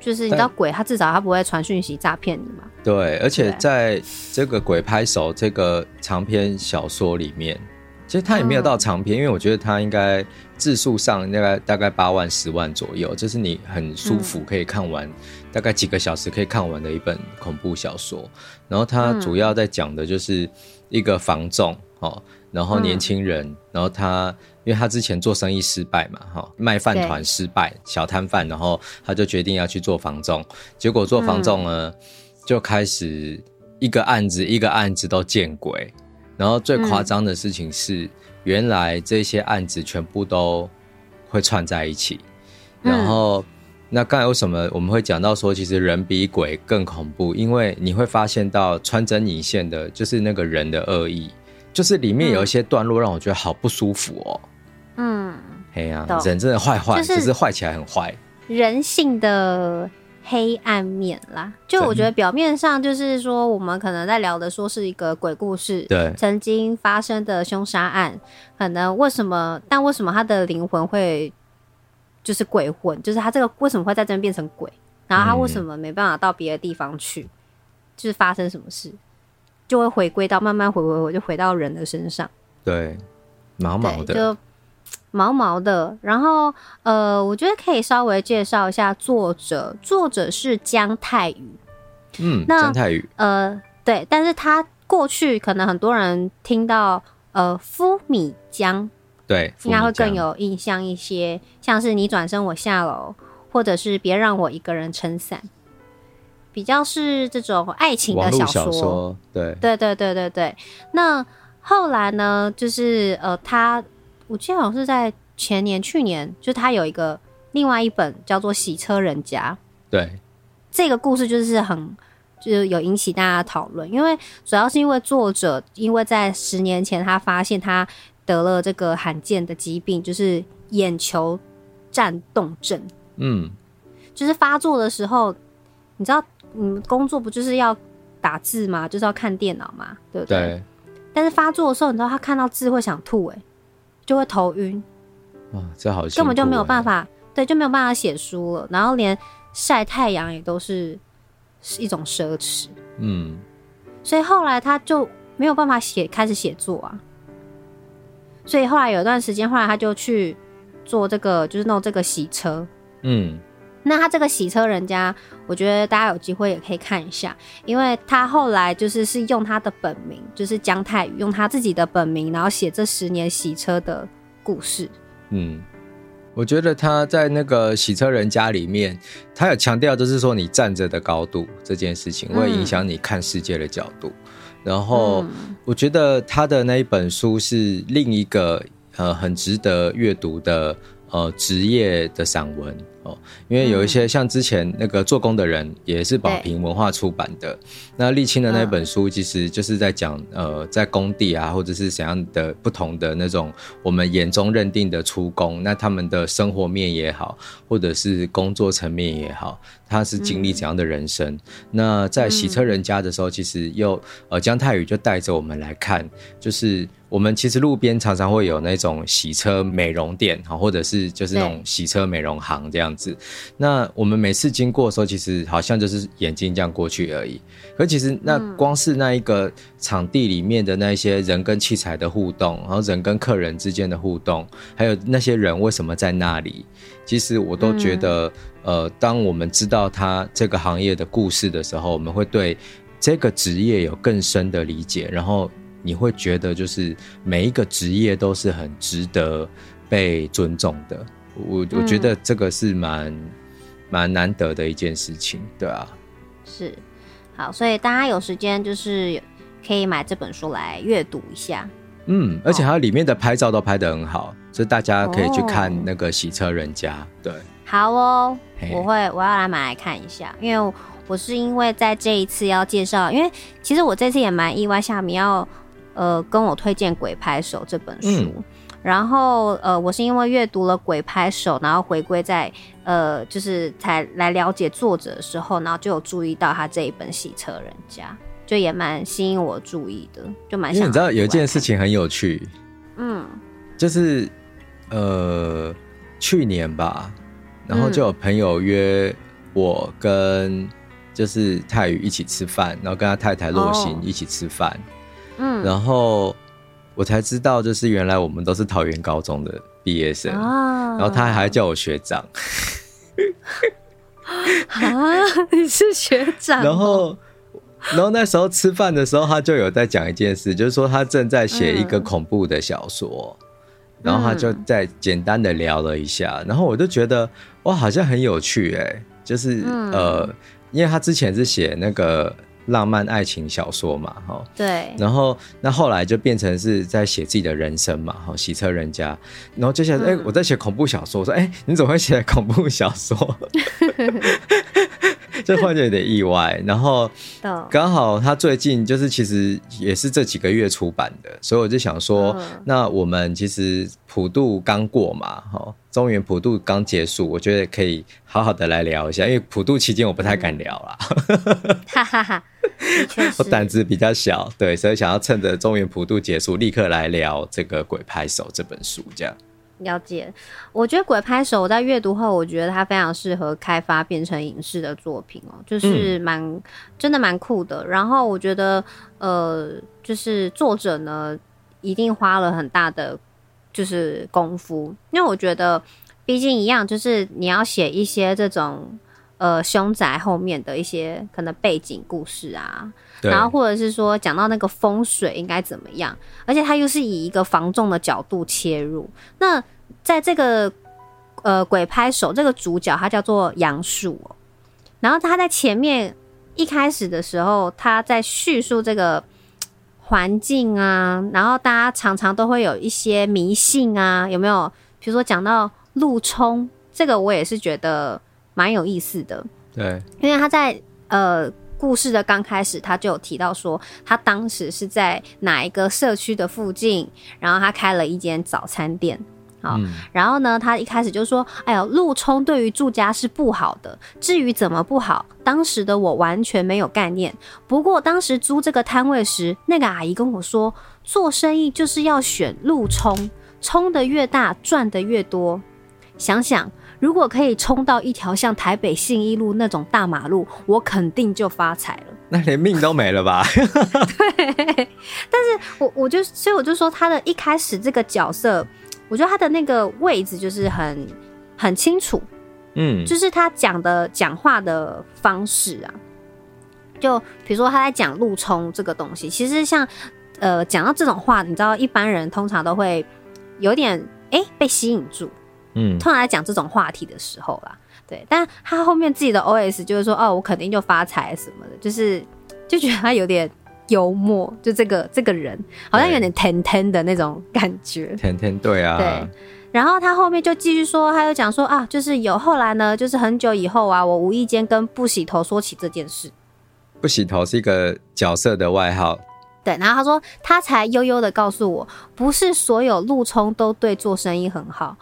就是你知道鬼他至少他不会传讯息诈骗你嘛。对，而且在这个鬼拍手这个长篇小说里面，其实他也没有到长篇，嗯、因为我觉得他应该字数上大概大概八万十万左右，就是你很舒服可以看完。嗯大概几个小时可以看完的一本恐怖小说，然后它主要在讲的就是一个房仲哦，然后年轻人，嗯、然后他因为他之前做生意失败嘛，哈，卖饭团失败，小摊贩，然后他就决定要去做房仲，结果做房仲呢，嗯、就开始一个案子一个案子都见鬼，然后最夸张的事情是，嗯、原来这些案子全部都会串在一起，然后。嗯那刚才为什么我们会讲到说，其实人比鬼更恐怖？因为你会发现到穿针引线的，就是那个人的恶意，就是里面有一些段落让我觉得好不舒服哦。嗯，哎呀，人真的坏坏，就是坏起来很坏，人性的黑暗面啦。就我觉得表面上就是说，我们可能在聊的说是一个鬼故事，对，曾经发生的凶杀案，可能为什么？但为什么他的灵魂会？就是鬼魂，就是他这个为什么会在这边变成鬼？然后他为什么没办法到别的地方去？嗯、就是发生什么事，就会回归到慢慢回回回，就回到人的身上。对，毛毛的，就毛毛的。然后呃，我觉得可以稍微介绍一下作者，作者是姜泰宇。嗯，那姜泰宇，呃，对，但是他过去可能很多人听到呃，夫米姜。对，应该会更有印象一些，像是你转身我下楼，或者是别让我一个人撑伞，比较是这种爱情的小说。小说对，对对对对对。那后来呢，就是呃，他我记得好像是在前年、去年，就他有一个另外一本叫做《洗车人家》。对，这个故事就是很就是有引起大家讨论，因为主要是因为作者因为在十年前他发现他。得了这个罕见的疾病，就是眼球颤动症。嗯，就是发作的时候，你知道，你们工作不就是要打字吗？就是要看电脑嘛，对不对？对。但是发作的时候，你知道他看到字会想吐，哎，就会头晕。哇，这好，根本就没有办法，对，就没有办法写书了。然后连晒太阳也都是是一种奢侈。嗯。所以后来他就没有办法写，开始写作啊。所以后来有一段时间，后来他就去做这个，就是弄这个洗车。嗯，那他这个洗车人家，我觉得大家有机会也可以看一下，因为他后来就是是用他的本名，就是姜泰宇，用他自己的本名，然后写这十年洗车的故事。嗯。我觉得他在那个洗车人家里面，他有强调，就是说你站着的高度这件事情会影响你看世界的角度。嗯、然后，我觉得他的那一本书是另一个呃很值得阅读的呃职业的散文。哦，因为有一些像之前那个做工的人，也是宝瓶文化出版的。那沥青的那本书，其实就是在讲呃，在工地啊，或者是怎样的不同的那种我们眼中认定的出工，那他们的生活面也好，或者是工作层面也好，他是经历怎样的人生？那在洗车人家的时候，其实又呃姜泰宇就带着我们来看，就是。我们其实路边常常会有那种洗车美容店，或者是就是那种洗车美容行这样子。那我们每次经过的时候，其实好像就是眼睛这样过去而已。可其实那光是那一个场地里面的那些人跟器材的互动，然后人跟客人之间的互动，还有那些人为什么在那里，其实我都觉得，呃，当我们知道他这个行业的故事的时候，我们会对这个职业有更深的理解，然后。你会觉得，就是每一个职业都是很值得被尊重的。我我觉得这个是蛮蛮难得的一件事情，对啊。是，好，所以大家有时间就是可以买这本书来阅读一下。嗯，而且它里面的拍照都拍得很好，所以大家可以去看那个洗车人家。对，好哦，我会我要来买来看一下，因为我是因为在这一次要介绍，因为其实我这次也蛮意外，夏米要。呃，跟我推荐《鬼拍手》这本书，嗯、然后呃，我是因为阅读了《鬼拍手》，然后回归在呃，就是才来了解作者的时候，然后就有注意到他这一本《洗车人家》，就也蛮吸引我注意的，就蛮。因为你知道有一件事情很有趣，嗯，就是呃，去年吧，然后就有朋友约我跟就是泰宇一起吃饭，然后跟他太太洛欣一起吃饭。哦嗯，然后我才知道，就是原来我们都是桃园高中的毕业生，啊、然后他还叫我学长。*laughs* 啊，你是学长？然后，然后那时候吃饭的时候，他就有在讲一件事，就是说他正在写一个恐怖的小说，嗯、然后他就在简单的聊了一下，然后我就觉得哇，好像很有趣哎，就是、嗯、呃，因为他之前是写那个。浪漫爱情小说嘛，哈，对，然后那后来就变成是在写自己的人生嘛，哈，洗车人家，然后接下来，哎、嗯。欸，我在写恐怖小说，我说，哎、欸，你怎么会写恐怖小说？*laughs* *laughs* 这换就有点意外，然后 *laughs* 刚好他最近就是其实也是这几个月出版的，所以我就想说，嗯、那我们其实普渡刚过嘛，哈，中原普渡刚结束，我觉得可以好好的来聊一下，因为普渡期间我不太敢聊啦，哈哈哈，*laughs* 我胆子比较小，对，所以想要趁着中原普渡结束，立刻来聊这个《鬼拍手》这本书，这样。了解，我觉得《鬼拍手》我在阅读后，我觉得它非常适合开发变成影视的作品哦，就是蛮、嗯、真的蛮酷的。然后我觉得，呃，就是作者呢一定花了很大的就是功夫，因为我觉得，毕竟一样，就是你要写一些这种呃凶宅后面的一些可能背景故事啊。然后或者是说讲到那个风水应该怎么样，而且他又是以一个防重的角度切入。那在这个呃鬼拍手这个主角他叫做杨树，然后他在前面一开始的时候，他在叙述这个 *tsk* 环境啊，然后大家常常都会有一些迷信啊，有没有？比如说讲到路冲，这个我也是觉得蛮有意思的。对，因为他在呃。故事的刚开始，他就有提到说，他当时是在哪一个社区的附近，然后他开了一间早餐店。好，嗯、然后呢，他一开始就说：“哎呦，路冲对于住家是不好的。至于怎么不好，当时的我完全没有概念。不过当时租这个摊位时，那个阿姨跟我说，做生意就是要选路冲，冲的越大，赚的越多。想想。”如果可以冲到一条像台北信义路那种大马路，我肯定就发财了。*laughs* 那连命都没了吧？*laughs* 对。但是我我就所以我就说，他的一开始这个角色我觉得他的那个位置就是很很清楚，嗯，就是他讲的讲话的方式啊，就比如说他在讲路冲这个东西，其实像呃讲到这种话，你知道一般人通常都会有点哎、欸、被吸引住，嗯，通常来讲这种话题的时候啦，对，但他后面自己的 OS 就是说哦，我肯定就发财什么的，就是就觉得他有点。幽默，就这个这个人好像有点甜甜的那种感觉，甜甜对啊。对，然后他后面就继续说，他又讲说啊，就是有后来呢，就是很久以后啊，我无意间跟不洗头说起这件事。不洗头是一个角色的外号。对，然后他说他才悠悠的告诉我，不是所有路冲都对做生意很好。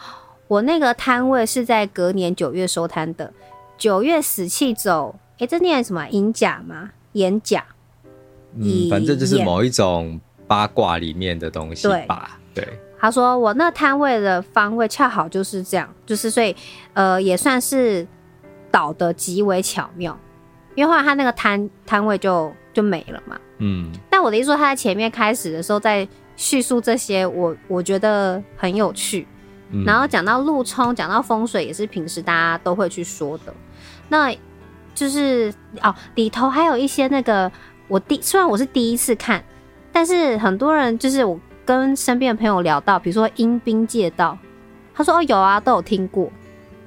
我那个摊位是在隔年九月收摊的，九月死气走，哎，这念什么？银甲吗？演甲。嗯，反正就是某一种八卦里面的东西吧。对，对他说我那摊位的方位恰好就是这样，就是所以呃也算是倒的极为巧妙，因为后来他那个摊摊位就就没了嘛。嗯，但我的意思说他在前面开始的时候在叙述这些，我我觉得很有趣。嗯、然后讲到路冲，讲到风水，也是平时大家都会去说的。那就是哦，里头还有一些那个。我第虽然我是第一次看，但是很多人就是我跟身边的朋友聊到，比如说阴兵借道，他说哦有啊，都有听过。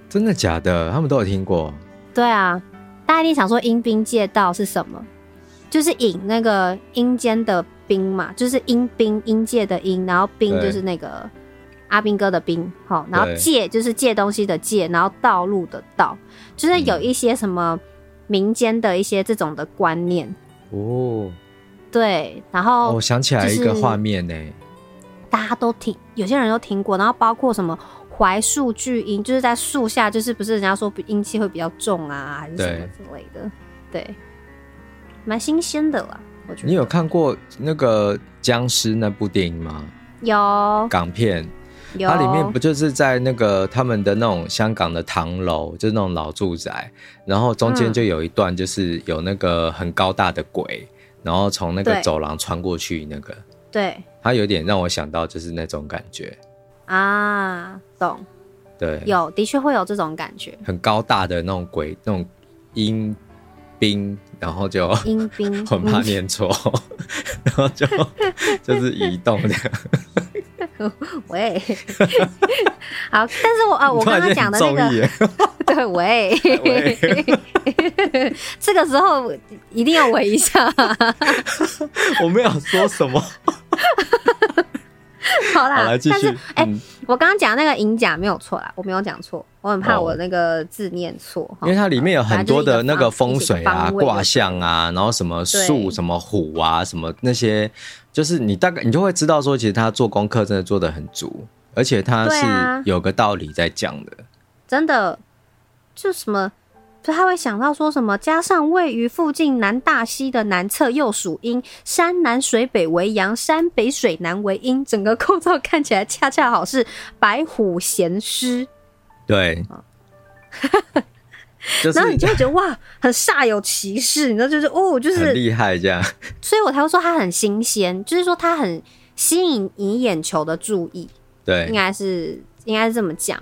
真的假的？他们都有听过。对啊，大家一定想说阴兵借道是什么？就是引那个阴间的兵嘛，就是阴兵阴界的阴，然后兵就是那个阿兵哥的兵，好，然后借就是借东西的借，然后道路的道，就是有一些什么民间的一些这种的观念。哦，对，然后我想起来一个画面呢，大家都听，有些人都听过，然后包括什么槐树巨阴，就是在树下，就是不是人家说阴气会比较重啊，还是什么之类的，对，蛮新鲜的啦，我觉得。你有看过那个僵尸那部电影吗？有港片。它里面不就是在那个他们的那种香港的唐楼，就是那种老住宅，然后中间就有一段就是有那个很高大的鬼，然后从那个走廊穿过去，那个。对，它有点让我想到就是那种感觉。啊，懂？对，有的确会有这种感觉，很高大的那种鬼，那种阴兵，然后就阴兵，*laughs* 很怕念错，*laughs* 然后就 *laughs* 就是移动的。*laughs* 喂，好，但是我啊，*laughs* 我刚刚讲的那个，*laughs* 对，喂，这个时候一定要喂一下，我没有说什么，好啦，好，但是哎、欸，我刚刚讲那个银甲没有错啦，我没有讲错，我很怕我那个字念错，因为它里面有很多的那个风水啊、卦象啊，然后什么树、什么虎啊、什么那些。就是你大概你就会知道说，其实他做功课真的做的很足，而且他是有个道理在讲的。啊、真的，就什么，就他会想到说什么，加上位于附近南大溪的南侧又属阴，山南水北为阳，山北水南为阴，整个构造看起来恰恰好是白虎咸湿。对。*laughs* 就是、然后你就会觉得哇，很煞有其事，你知道，就是哦，就是厉害这样，所以我才会说它很新鲜，就是说它很吸引你眼球的注意，对，应该是应该是这么讲，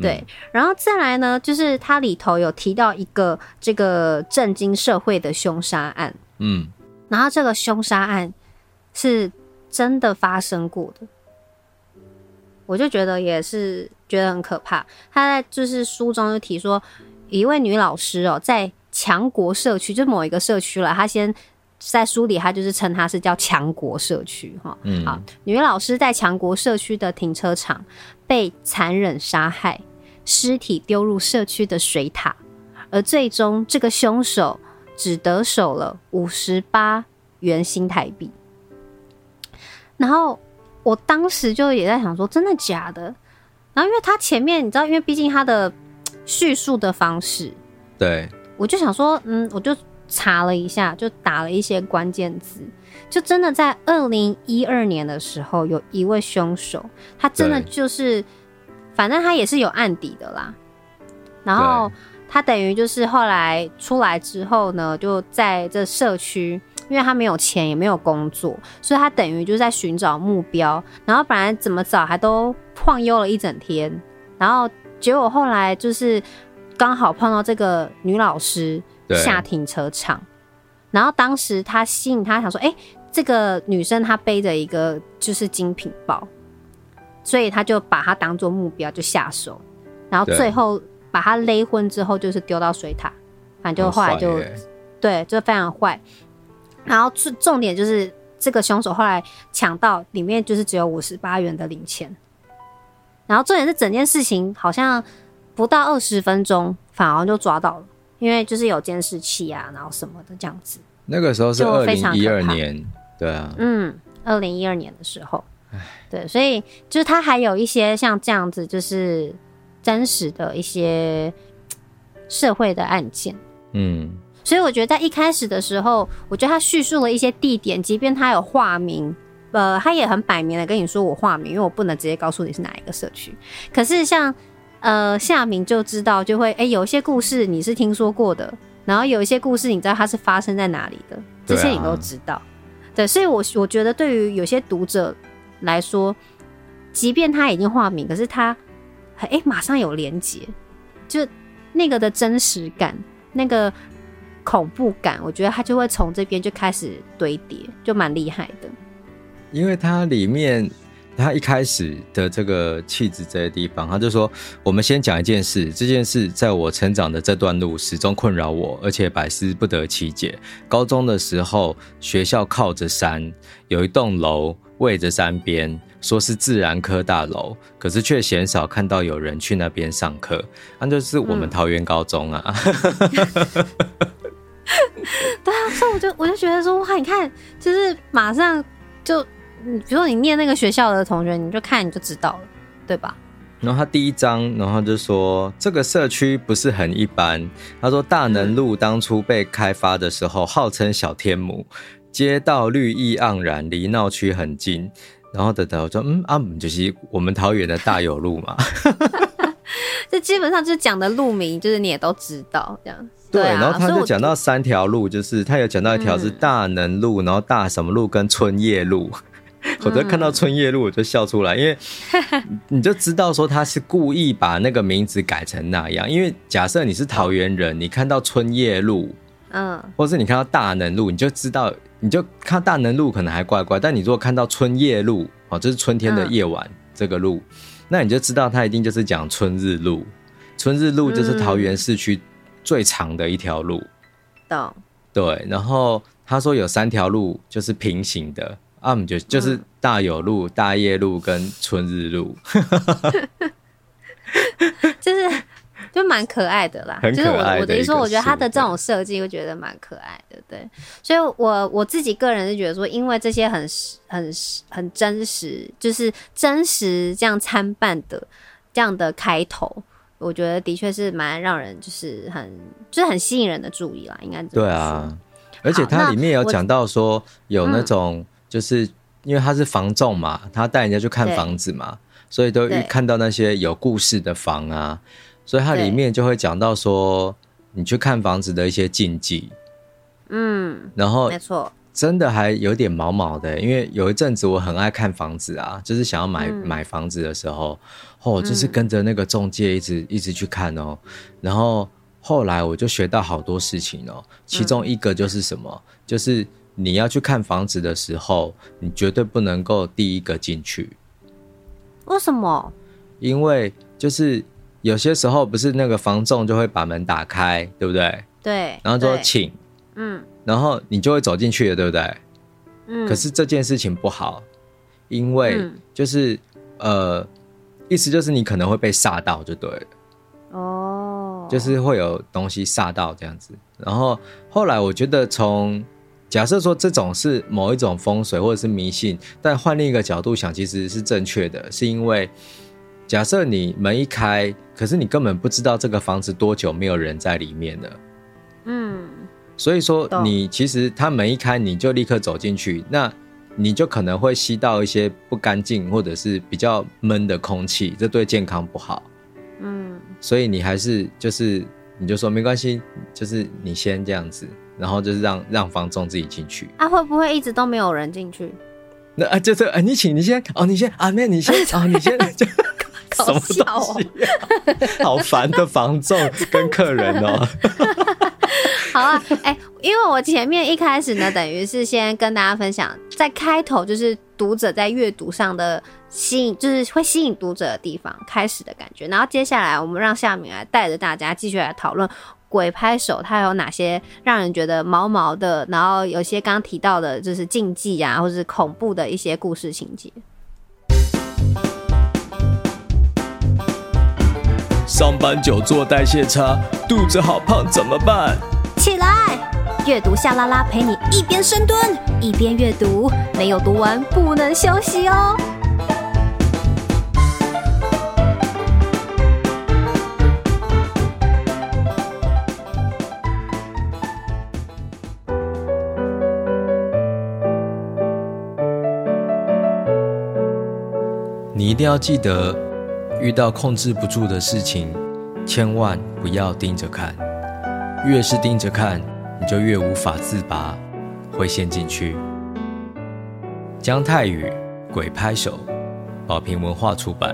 对、嗯。然后再来呢，就是它里头有提到一个这个震惊社会的凶杀案，嗯，然后这个凶杀案是真的发生过的，我就觉得也是觉得很可怕。他在就是书中就提说。一位女老师哦，在强国社区，就某一个社区了。她先在书里，她就是称她是叫强国社区哈。嗯，好，女老师在强国社区的停车场被残忍杀害，尸体丢入社区的水塔，而最终这个凶手只得手了五十八元新台币。然后我当时就也在想说，真的假的？然后因为他前面你知道，因为毕竟他的。叙述的方式，对，我就想说，嗯，我就查了一下，就打了一些关键字，就真的在二零一二年的时候，有一位凶手，他真的就是，反正他也是有案底的啦。然后他等于就是后来出来之后呢，就在这社区因为他没有钱也没有工作，所以他等于就是在寻找目标。然后本来怎么找还都晃悠了一整天，然后结果后来就是刚好碰到这个女老师下停车场，然后当时他吸引他想说，哎、欸，这个女生她背着一个就是精品包，所以他就把她当做目标就下手，然后最后把她勒昏之后就是丢到水塔，反正就后来就对，就非常坏。然后重重点就是这个凶手后来抢到里面就是只有五十八元的零钱，然后重点是整件事情好像不到二十分钟，反而就抓到了，因为就是有监视器啊，然后什么的这样子。那个时候是二零一二年，对啊，嗯，二零一二年的时候，对，所以就是他还有一些像这样子，就是真实的一些社会的案件，嗯。所以我觉得在一开始的时候，我觉得他叙述了一些地点，即便他有化名，呃，他也很摆明的跟你说我化名，因为我不能直接告诉你是哪一个社区。可是像呃夏明就知道，就会哎、欸、有一些故事你是听说过的，然后有一些故事你知道它是发生在哪里的，这些你都知道。对，所以我我觉得对于有些读者来说，即便他已经化名，可是他哎、欸、马上有连结，就那个的真实感，那个。恐怖感，我觉得他就会从这边就开始堆叠，就蛮厉害的。因为它里面，他一开始的这个气质这些地方，他就说：“我们先讲一件事，这件事在我成长的这段路始终困扰我，而且百思不得其解。高中的时候，学校靠着山，有一栋楼位着山边，说是自然科大楼，可是却鲜少看到有人去那边上课。那就是我们桃园高中啊。嗯 *laughs* ”对啊，所以我就我就觉得说，哇，你看，就是马上就，比如说你念那个学校的同学，你就看你就知道了，对吧？然后他第一章，然后就说这个社区不是很一般。他说大能路当初被开发的时候，号称小天母，街道绿意盎然，离闹区很近。然后等等，我说嗯啊，就是我们桃园的大有路嘛。这基本上就是讲的路名，就是你也都知道这样。*laughs* 对，然后他就讲到三条路，就是他有讲到一条是大能路，然后大什么路跟春叶路。我都看到春夜路我就笑出来，因为 *laughs* 你就知道说他是故意把那个名字改成那样。因为假设你是桃园人，你看到春夜路，嗯，或是你看到大能路，你就知道，你就看大能路可能还怪怪，但你如果看到春夜路，哦，就是春天的夜晚这个路，那你就知道他一定就是讲春日路。春日路就是桃园市区。最长的一条路，懂？对，然后他说有三条路就是平行的，啊，我们就就是大有路、嗯、大业路跟春日路，*laughs* 就是就蛮可爱的啦。很可爱的，就是我我的意思说，我觉得它的这种设计，我觉得蛮可爱的，对。所以我我自己个人是觉得说，因为这些很很很真实，就是真实这样参半的这样的开头。我觉得的确是蛮让人就是很就是很吸引人的注意啦，应该对啊。而且它里面有讲到说有那种就是因为他是房仲嘛，他带人家去看房子嘛，所以都看到那些有故事的房啊，所以它里面就会讲到说你去看房子的一些禁忌。嗯，然后没错，真的还有点毛毛的，因为有一阵子我很爱看房子啊，就是想要买买房子的时候。哦，就是跟着那个中介一直、嗯、一直去看哦，然后后来我就学到好多事情哦，其中一个就是什么，嗯、就是你要去看房子的时候，你绝对不能够第一个进去。为什么？因为就是有些时候不是那个房仲就会把门打开，对不对？对。然后说请，嗯，然后你就会走进去了，对不对？嗯。可是这件事情不好，因为就是、嗯、呃。意思就是你可能会被吓到，就对了。哦，就是会有东西吓到这样子。然后后来我觉得，从假设说这种是某一种风水或者是迷信，但换另一个角度想，其实是正确的，是因为假设你门一开，可是你根本不知道这个房子多久没有人在里面了。嗯，所以说你其实它门一开，你就立刻走进去，那。你就可能会吸到一些不干净或者是比较闷的空气，这对健康不好。嗯，所以你还是就是你就说没关系，就是你先这样子，然后就是让让房仲自己进去。啊，会不会一直都没有人进去？那啊，就是啊，你请，你先哦，你先啊，那你先啊，你先就什么东西、啊？*laughs* 好烦的房仲跟客人哦。*laughs* 好啊，哎、欸，因为我前面一开始呢，等于是先跟大家分享，在开头就是读者在阅读上的吸引，就是会吸引读者的地方开始的感觉，然后接下来我们让夏明来带着大家继续来讨论鬼拍手，它有哪些让人觉得毛毛的，然后有些刚刚提到的就是禁忌啊，或者是恐怖的一些故事情节。上班久坐代谢差，肚子好胖怎么办？起来，阅读夏拉拉陪你一边深蹲一边阅读，没有读完不能休息哦。你一定要记得，遇到控制不住的事情，千万不要盯着看。越是盯着看，你就越无法自拔，会陷进去。姜泰宇《鬼拍手》，宝瓶文化出版。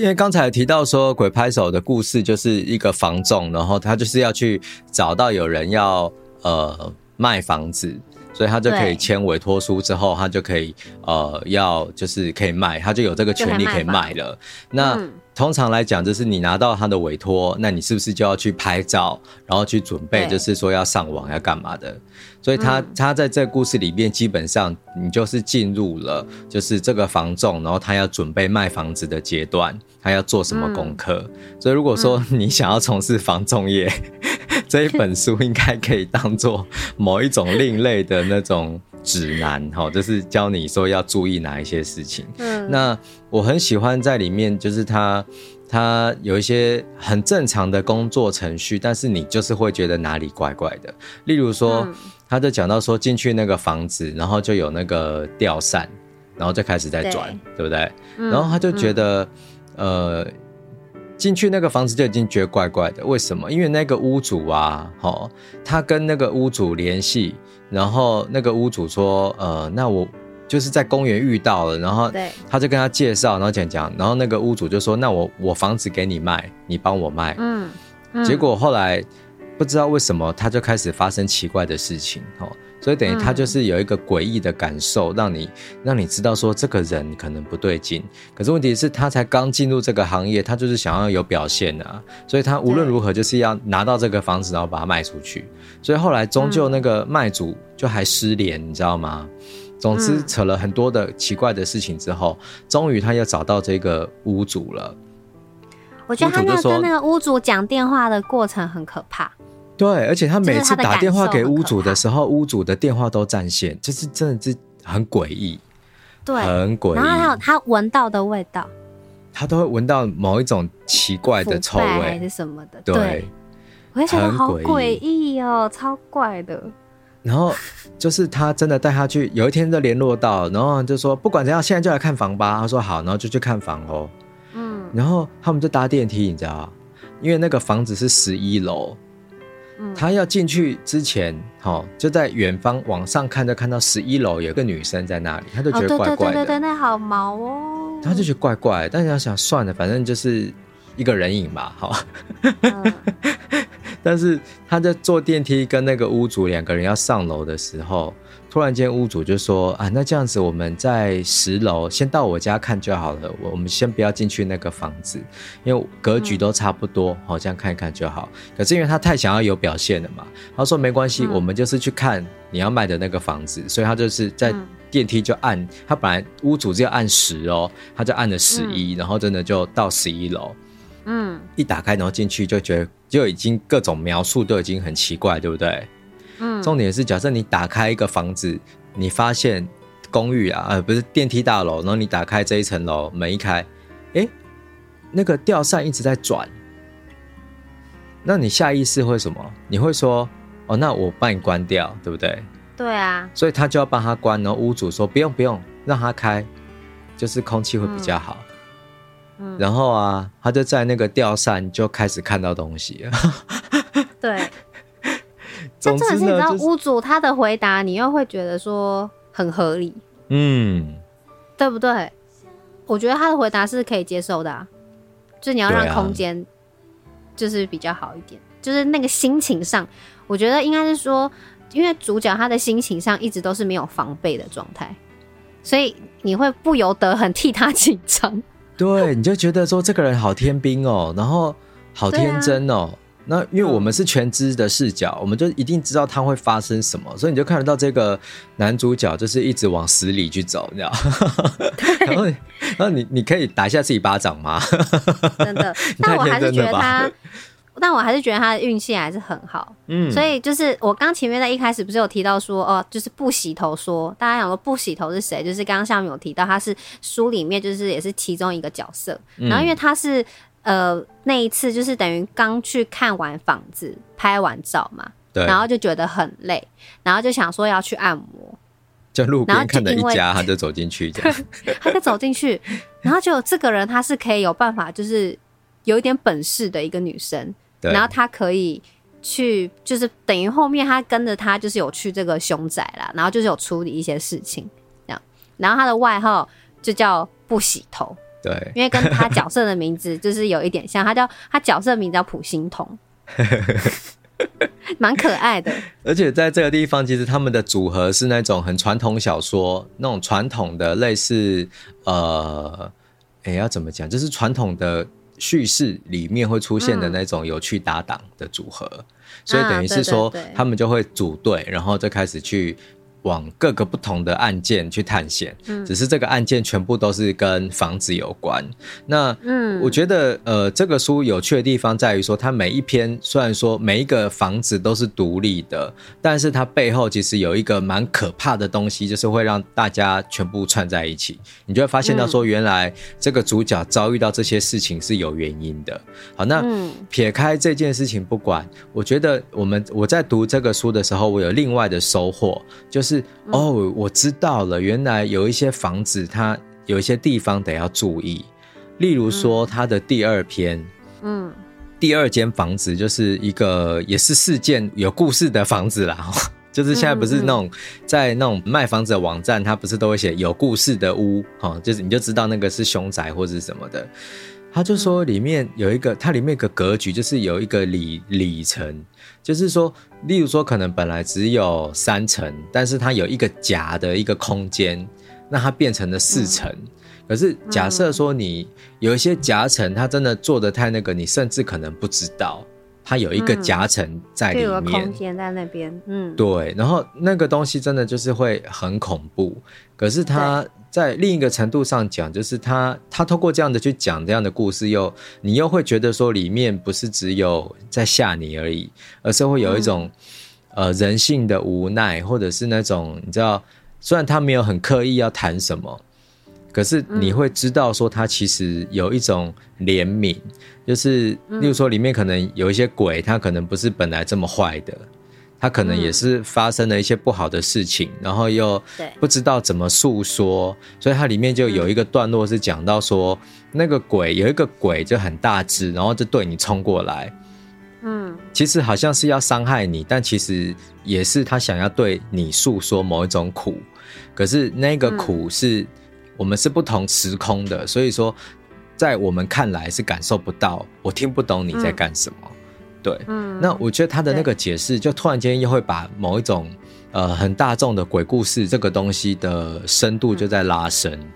因为刚才提到说，《鬼拍手》的故事就是一个房仲，然后他就是要去找到有人要呃卖房子。所以他就可以签委托书，之后他就可以呃，要就是可以卖，他就有这个权利可以卖了。那、嗯、通常来讲，就是你拿到他的委托，那你是不是就要去拍照，然后去准备，就是说要上网要干嘛的？所以他他在这个故事里面，基本上你就是进入了就是这个房仲，然后他要准备卖房子的阶段，他要做什么功课？嗯、所以如果说你想要从事房仲业，*laughs* 这一本书应该可以当做某一种另类的那种指南，哈，就是教你说要注意哪一些事情。嗯，那我很喜欢在里面，就是他他有一些很正常的工作程序，但是你就是会觉得哪里怪怪的。例如说，他就讲到说进去那个房子，然后就有那个吊扇，然后就开始在转，对，对不对？然后他就觉得，呃。进去那个房子就已经觉得怪怪的，为什么？因为那个屋主啊，哦，他跟那个屋主联系，然后那个屋主说，呃，那我就是在公园遇到了，然后他就跟他介绍，然后讲讲，然后那个屋主就说，那我我房子给你卖，你帮我卖，嗯，嗯，结果后来不知道为什么他就开始发生奇怪的事情，齁。所以等于他就是有一个诡异的感受，让你让你知道说这个人可能不对劲。可是问题是，他才刚进入这个行业，他就是想要有表现啊，所以他无论如何就是要拿到这个房子，然后把它卖出去。所以后来终究那个卖主就还失联，你知道吗？总之扯了很多的奇怪的事情之后，终于他又找到这个屋主了。我觉得他那个跟那个屋主讲电话的过程很可怕。对，而且他每次打电话给屋主的时候，屋主的电话都占线，就是真的是很诡异，对，很诡异。然后还有他闻到的味道，他都会闻到某一种奇怪的臭味还是什么的，对，对我也觉得好诡异哦，超怪的。然后就是他真的带他去，有一天就联络到，然后就说不管怎样，现在就来看房吧。他说好，然后就去看房哦。嗯，然后他们就搭电梯，你知道，因为那个房子是十一楼。他要进去之前，好就在远方往上看，就看到十一楼有个女生在那里，他就觉得怪怪的。哦、对对对对，那好毛哦。他就觉得怪怪，但是他想算了，反正就是一个人影嘛，好。嗯、*laughs* 但是他在坐电梯跟那个屋主两个人要上楼的时候。突然间，屋主就说：“啊，那这样子，我们在十楼先到我家看就好了。我我们先不要进去那个房子，因为格局都差不多，好、嗯，这样看一看就好。可是因为他太想要有表现了嘛，他说没关系、嗯，我们就是去看你要卖的那个房子。所以他就是在电梯就按，他本来屋主就要按十哦，他就按了十一、嗯，然后真的就到十一楼。嗯，一打开然后进去就觉得就已经各种描述都已经很奇怪，对不对？”嗯，重点是，假设你打开一个房子，你发现公寓啊，呃，不是电梯大楼，然后你打开这一层楼门一开，哎，那个吊扇一直在转，那你下意识会什么？你会说，哦，那我帮你关掉，对不对？对啊。所以他就要帮他关，然后屋主说不用不用，让他开。就是空气会比较好。嗯，然后啊，他就在那个吊扇就开始看到东西了。*laughs* 对。总之呢，你知道屋主他的回答，你又会觉得说很合理，嗯，对不对？我觉得他的回答是可以接受的啊，就是你要让空间就是比较好一点，就是那个心情上，我觉得应该是说，因为主角他的心情上一直都是没有防备的状态，所以你会不由得很替他紧张，对，你就觉得说这个人好天兵哦，然后好天真哦。那因为我们是全知的视角，我们就一定知道他会发生什么，所以你就看得到这个男主角就是一直往死里去走，你知道？*laughs* 然后，然后你你可以打一下自己巴掌吗？真的，*laughs* *laughs* 但我还是觉得他，但我还是觉得他的运气还是很好。嗯，所以就是我刚前面在一开始不是有提到说，哦，就是不洗头说，大家想说不洗头是谁？就是刚刚下面有提到他是书里面就是也是其中一个角色，然后因为他是。呃，那一次就是等于刚去看完房子，拍完照嘛，对，然后就觉得很累，然后就想说要去按摩，就路边看到一家，他就走进去，这样，*laughs* 他就走进去，然后就这个人他是可以有办法，就是有一点本事的一个女生，对，然后他可以去，就是等于后面他跟着他就是有去这个凶宅啦，然后就是有处理一些事情，这样，然后他的外号就叫不洗头。对，因为跟他角色的名字就是有一点像，他叫他角色名字叫普星彤，*laughs* 蛮可爱的。而且在这个地方，其实他们的组合是那种很传统小说那种传统的类似呃，哎、欸，要怎么讲？就是传统的叙事里面会出现的那种有趣搭档的组合，嗯、所以等于是说、他们就会组队，然后就开始去。往各个不同的案件去探险，嗯，只是这个案件全部都是跟房子有关。那，嗯，我觉得，呃，这个书有趣的地方在于说，它每一篇虽然说每一个房子都是独立的，但是它背后其实有一个蛮可怕的东西，就是会让大家全部串在一起。你就会发现到说，原来这个主角遭遇到这些事情是有原因的。好，那撇开这件事情不管，我觉得我们我在读这个书的时候，我有另外的收获，就是。是哦，我知道了。原来有一些房子，它有一些地方得要注意。例如说，它的第二篇，嗯，第二间房子就是一个也是事件有故事的房子啦。*laughs* 就是现在不是那种在那种卖房子的网站，它不是都会写有故事的屋，哈，就是你就知道那个是凶宅或者是什么的。他就说里面有一个，它里面有个格局，就是有一个里里程，就是说，例如说，可能本来只有三层，但是它有一个夹的一个空间，那它变成了四层。可是假设说你有一些夹层，它真的做的太那个，你甚至可能不知道它有一个夹层在里面，有个空间在那边，嗯，对，然后那个东西真的就是会很恐怖。可是它。在另一个程度上讲，就是他他透过这样的去讲这样的故事又，又你又会觉得说里面不是只有在吓你而已，而是会有一种、嗯、呃人性的无奈，或者是那种你知道，虽然他没有很刻意要谈什么，可是你会知道说它其实有一种怜悯，就是例如说里面可能有一些鬼，他可能不是本来这么坏的。他可能也是发生了一些不好的事情，嗯、然后又不知道怎么诉说，所以它里面就有一个段落是讲到说，那个鬼有一个鬼就很大只，然后就对你冲过来，嗯，其实好像是要伤害你，但其实也是他想要对你诉说某一种苦，可是那个苦是我们是不同时空的，所以说在我们看来是感受不到，我听不懂你在干什么。对，嗯，那我觉得他的那个解释，就突然间又会把某一种呃很大众的鬼故事这个东西的深度就在拉伸，嗯，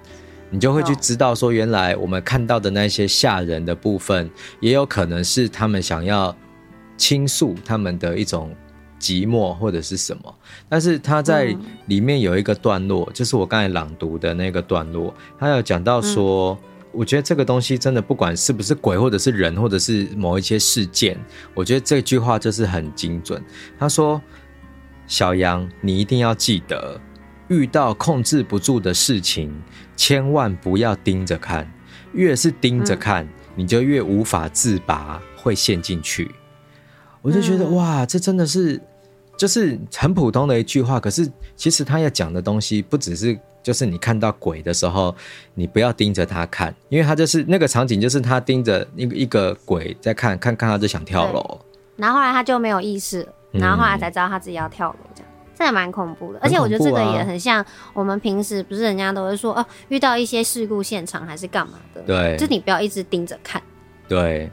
你就会去知道说，原来我们看到的那些吓人的部分，也有可能是他们想要倾诉他们的一种寂寞或者是什么。但是他在里面有一个段落，就是我刚才朗读的那个段落，他有讲到说。嗯我觉得这个东西真的，不管是不是鬼，或者是人，或者是某一些事件，我觉得这句话就是很精准。他说：“小杨，你一定要记得，遇到控制不住的事情，千万不要盯着看，越是盯着看，你就越无法自拔，会陷进去。”我就觉得哇，这真的是就是很普通的一句话，可是其实他要讲的东西不只是。就是你看到鬼的时候，你不要盯着他看，因为他就是那个场景，就是他盯着一个一个鬼在看，看看他就想跳楼，然后后来他就没有意识，然后后来才知道他自己要跳楼，这样、嗯、这也蛮恐怖的。而且我觉得这个也很像我们平时不是人家都会说哦、啊，遇到一些事故现场还是干嘛的，对，就你不要一直盯着看，对，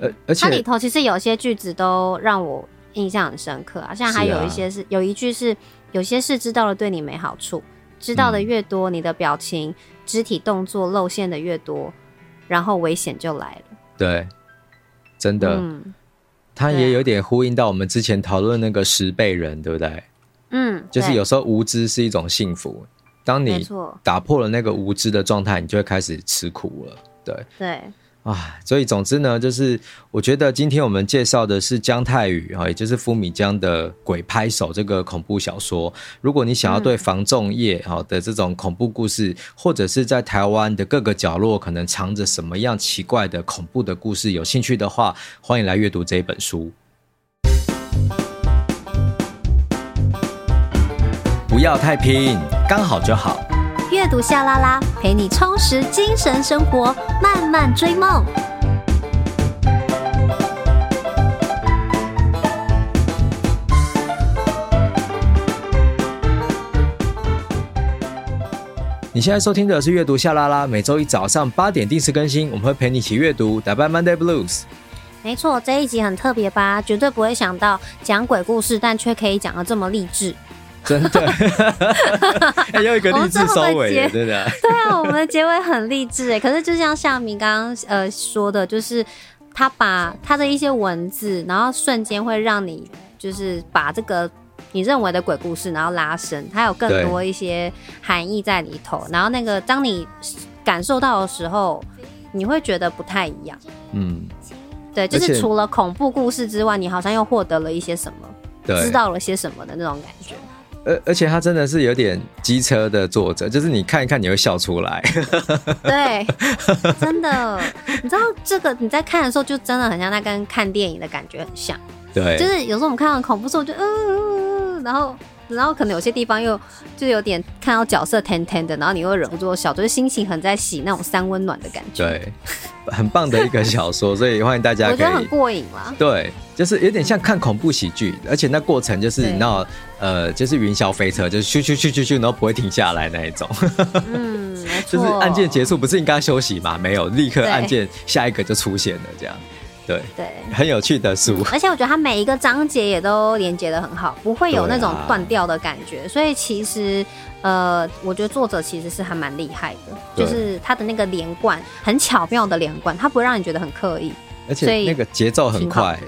对，而且它里头其实有些句子都让我。印象很深刻啊，像还有一些是，是、啊、有一句是，有些事知道了对你没好处，知道的越多，嗯、你的表情、肢体动作露馅的越多，然后危险就来了。对，真的，嗯，它也有点呼应到我们之前讨论那个十倍人，对不对？嗯，就是有时候无知是一种幸福，当你打破了那个无知的状态，你就会开始吃苦了。对，对。啊，所以总之呢，就是我觉得今天我们介绍的是姜泰宇啊，也就是福米江的《鬼拍手》这个恐怖小说。如果你想要对房仲业哈的这种恐怖故事，嗯、或者是在台湾的各个角落可能藏着什么样奇怪的恐怖的故事有兴趣的话，欢迎来阅读这一本书。不要太拼，刚好就好。阅读夏拉拉，陪你充实精神生活，慢慢追梦。你现在收听的是阅读夏拉拉，每周一早上八点定时更新，我们会陪你一起阅读，打败 Monday Blues。没错，这一集很特别吧？绝对不会想到讲鬼故事，但却可以讲得这么励志。真的，*laughs* 还有一个励志收尾，真的。对啊，我们的结尾很励志哎。可是就像夏明刚刚呃说的，就是他把他的一些文字，然后瞬间会让你就是把这个你认为的鬼故事，然后拉伸，还有更多一些含义在里头。然后那个当你感受到的时候，你会觉得不太一样。嗯，对，就是除了恐怖故事之外，你好像又获得了一些什么，知道了些什么的那种感觉。而而且他真的是有点机车的作者，就是你看一看你会笑出来。*laughs* 对，真的，你知道这个你在看的时候就真的很像在跟看电影的感觉很像。对，就是有时候我们看到恐怖时候就嗯、呃，然后然后可能有些地方又就有点看到角色甜甜的，然后你又忍不住笑，就是心情很在洗那种三温暖的感觉。对，*laughs* 很棒的一个小说，所以欢迎大家可以。我觉得很过瘾嘛。对。就是有点像看恐怖喜剧，而且那过程就是你知道，呃，就是云霄飞车，就是咻咻咻咻咻，然后不会停下来那一种。嗯，*laughs* 就是案件结束，不是应该休息吗？没有，立刻案件下一个就出现了，这样。对对，很有趣的书。而且我觉得它每一个章节也都连接的很好，不会有那种断掉的感觉。所以其实，呃，我觉得作者其实是还蛮厉害的，就是他的那个连贯很巧妙的连贯，他不会让你觉得很刻意，而且那个节奏很快。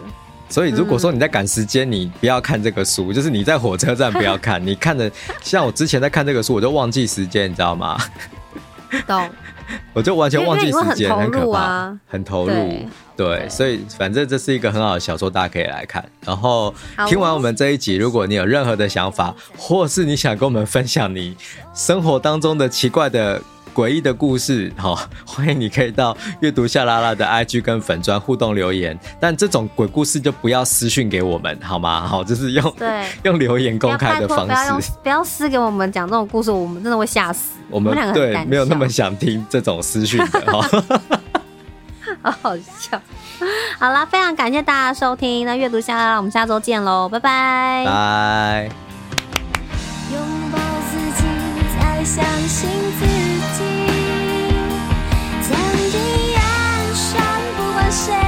所以，如果说你在赶时间，你不要看这个书，嗯。就是你在火车站不要看，你看的像我之前在看这个书，我就忘记时间，你知道吗？*laughs* 懂。*laughs* 我就完全忘记时间，很，可怕，很投入。对，所以反正这是一个很好的小说，大家可以来看。然后听完我们这一集，如果你有任何的想法，或是你想跟我们分享你生活当中的奇怪的。诡异的故事，好，*laughs* 欢迎你可以到阅读夏拉拉的 IG 跟粉砖互动留言，但这种鬼故事就不要私讯给我们，好吗？好，就是用对 *laughs* 用留言公开的方式，不要，不要私给我们讲这种故事，我们真的会吓死。我们，我们两个对没有那么想听这种私讯的哈，*laughs* 好好笑。好啦，非常感谢大家收听，那阅读夏拉拉，我们下周见喽，拜拜，拜。拥抱自己，再相信 say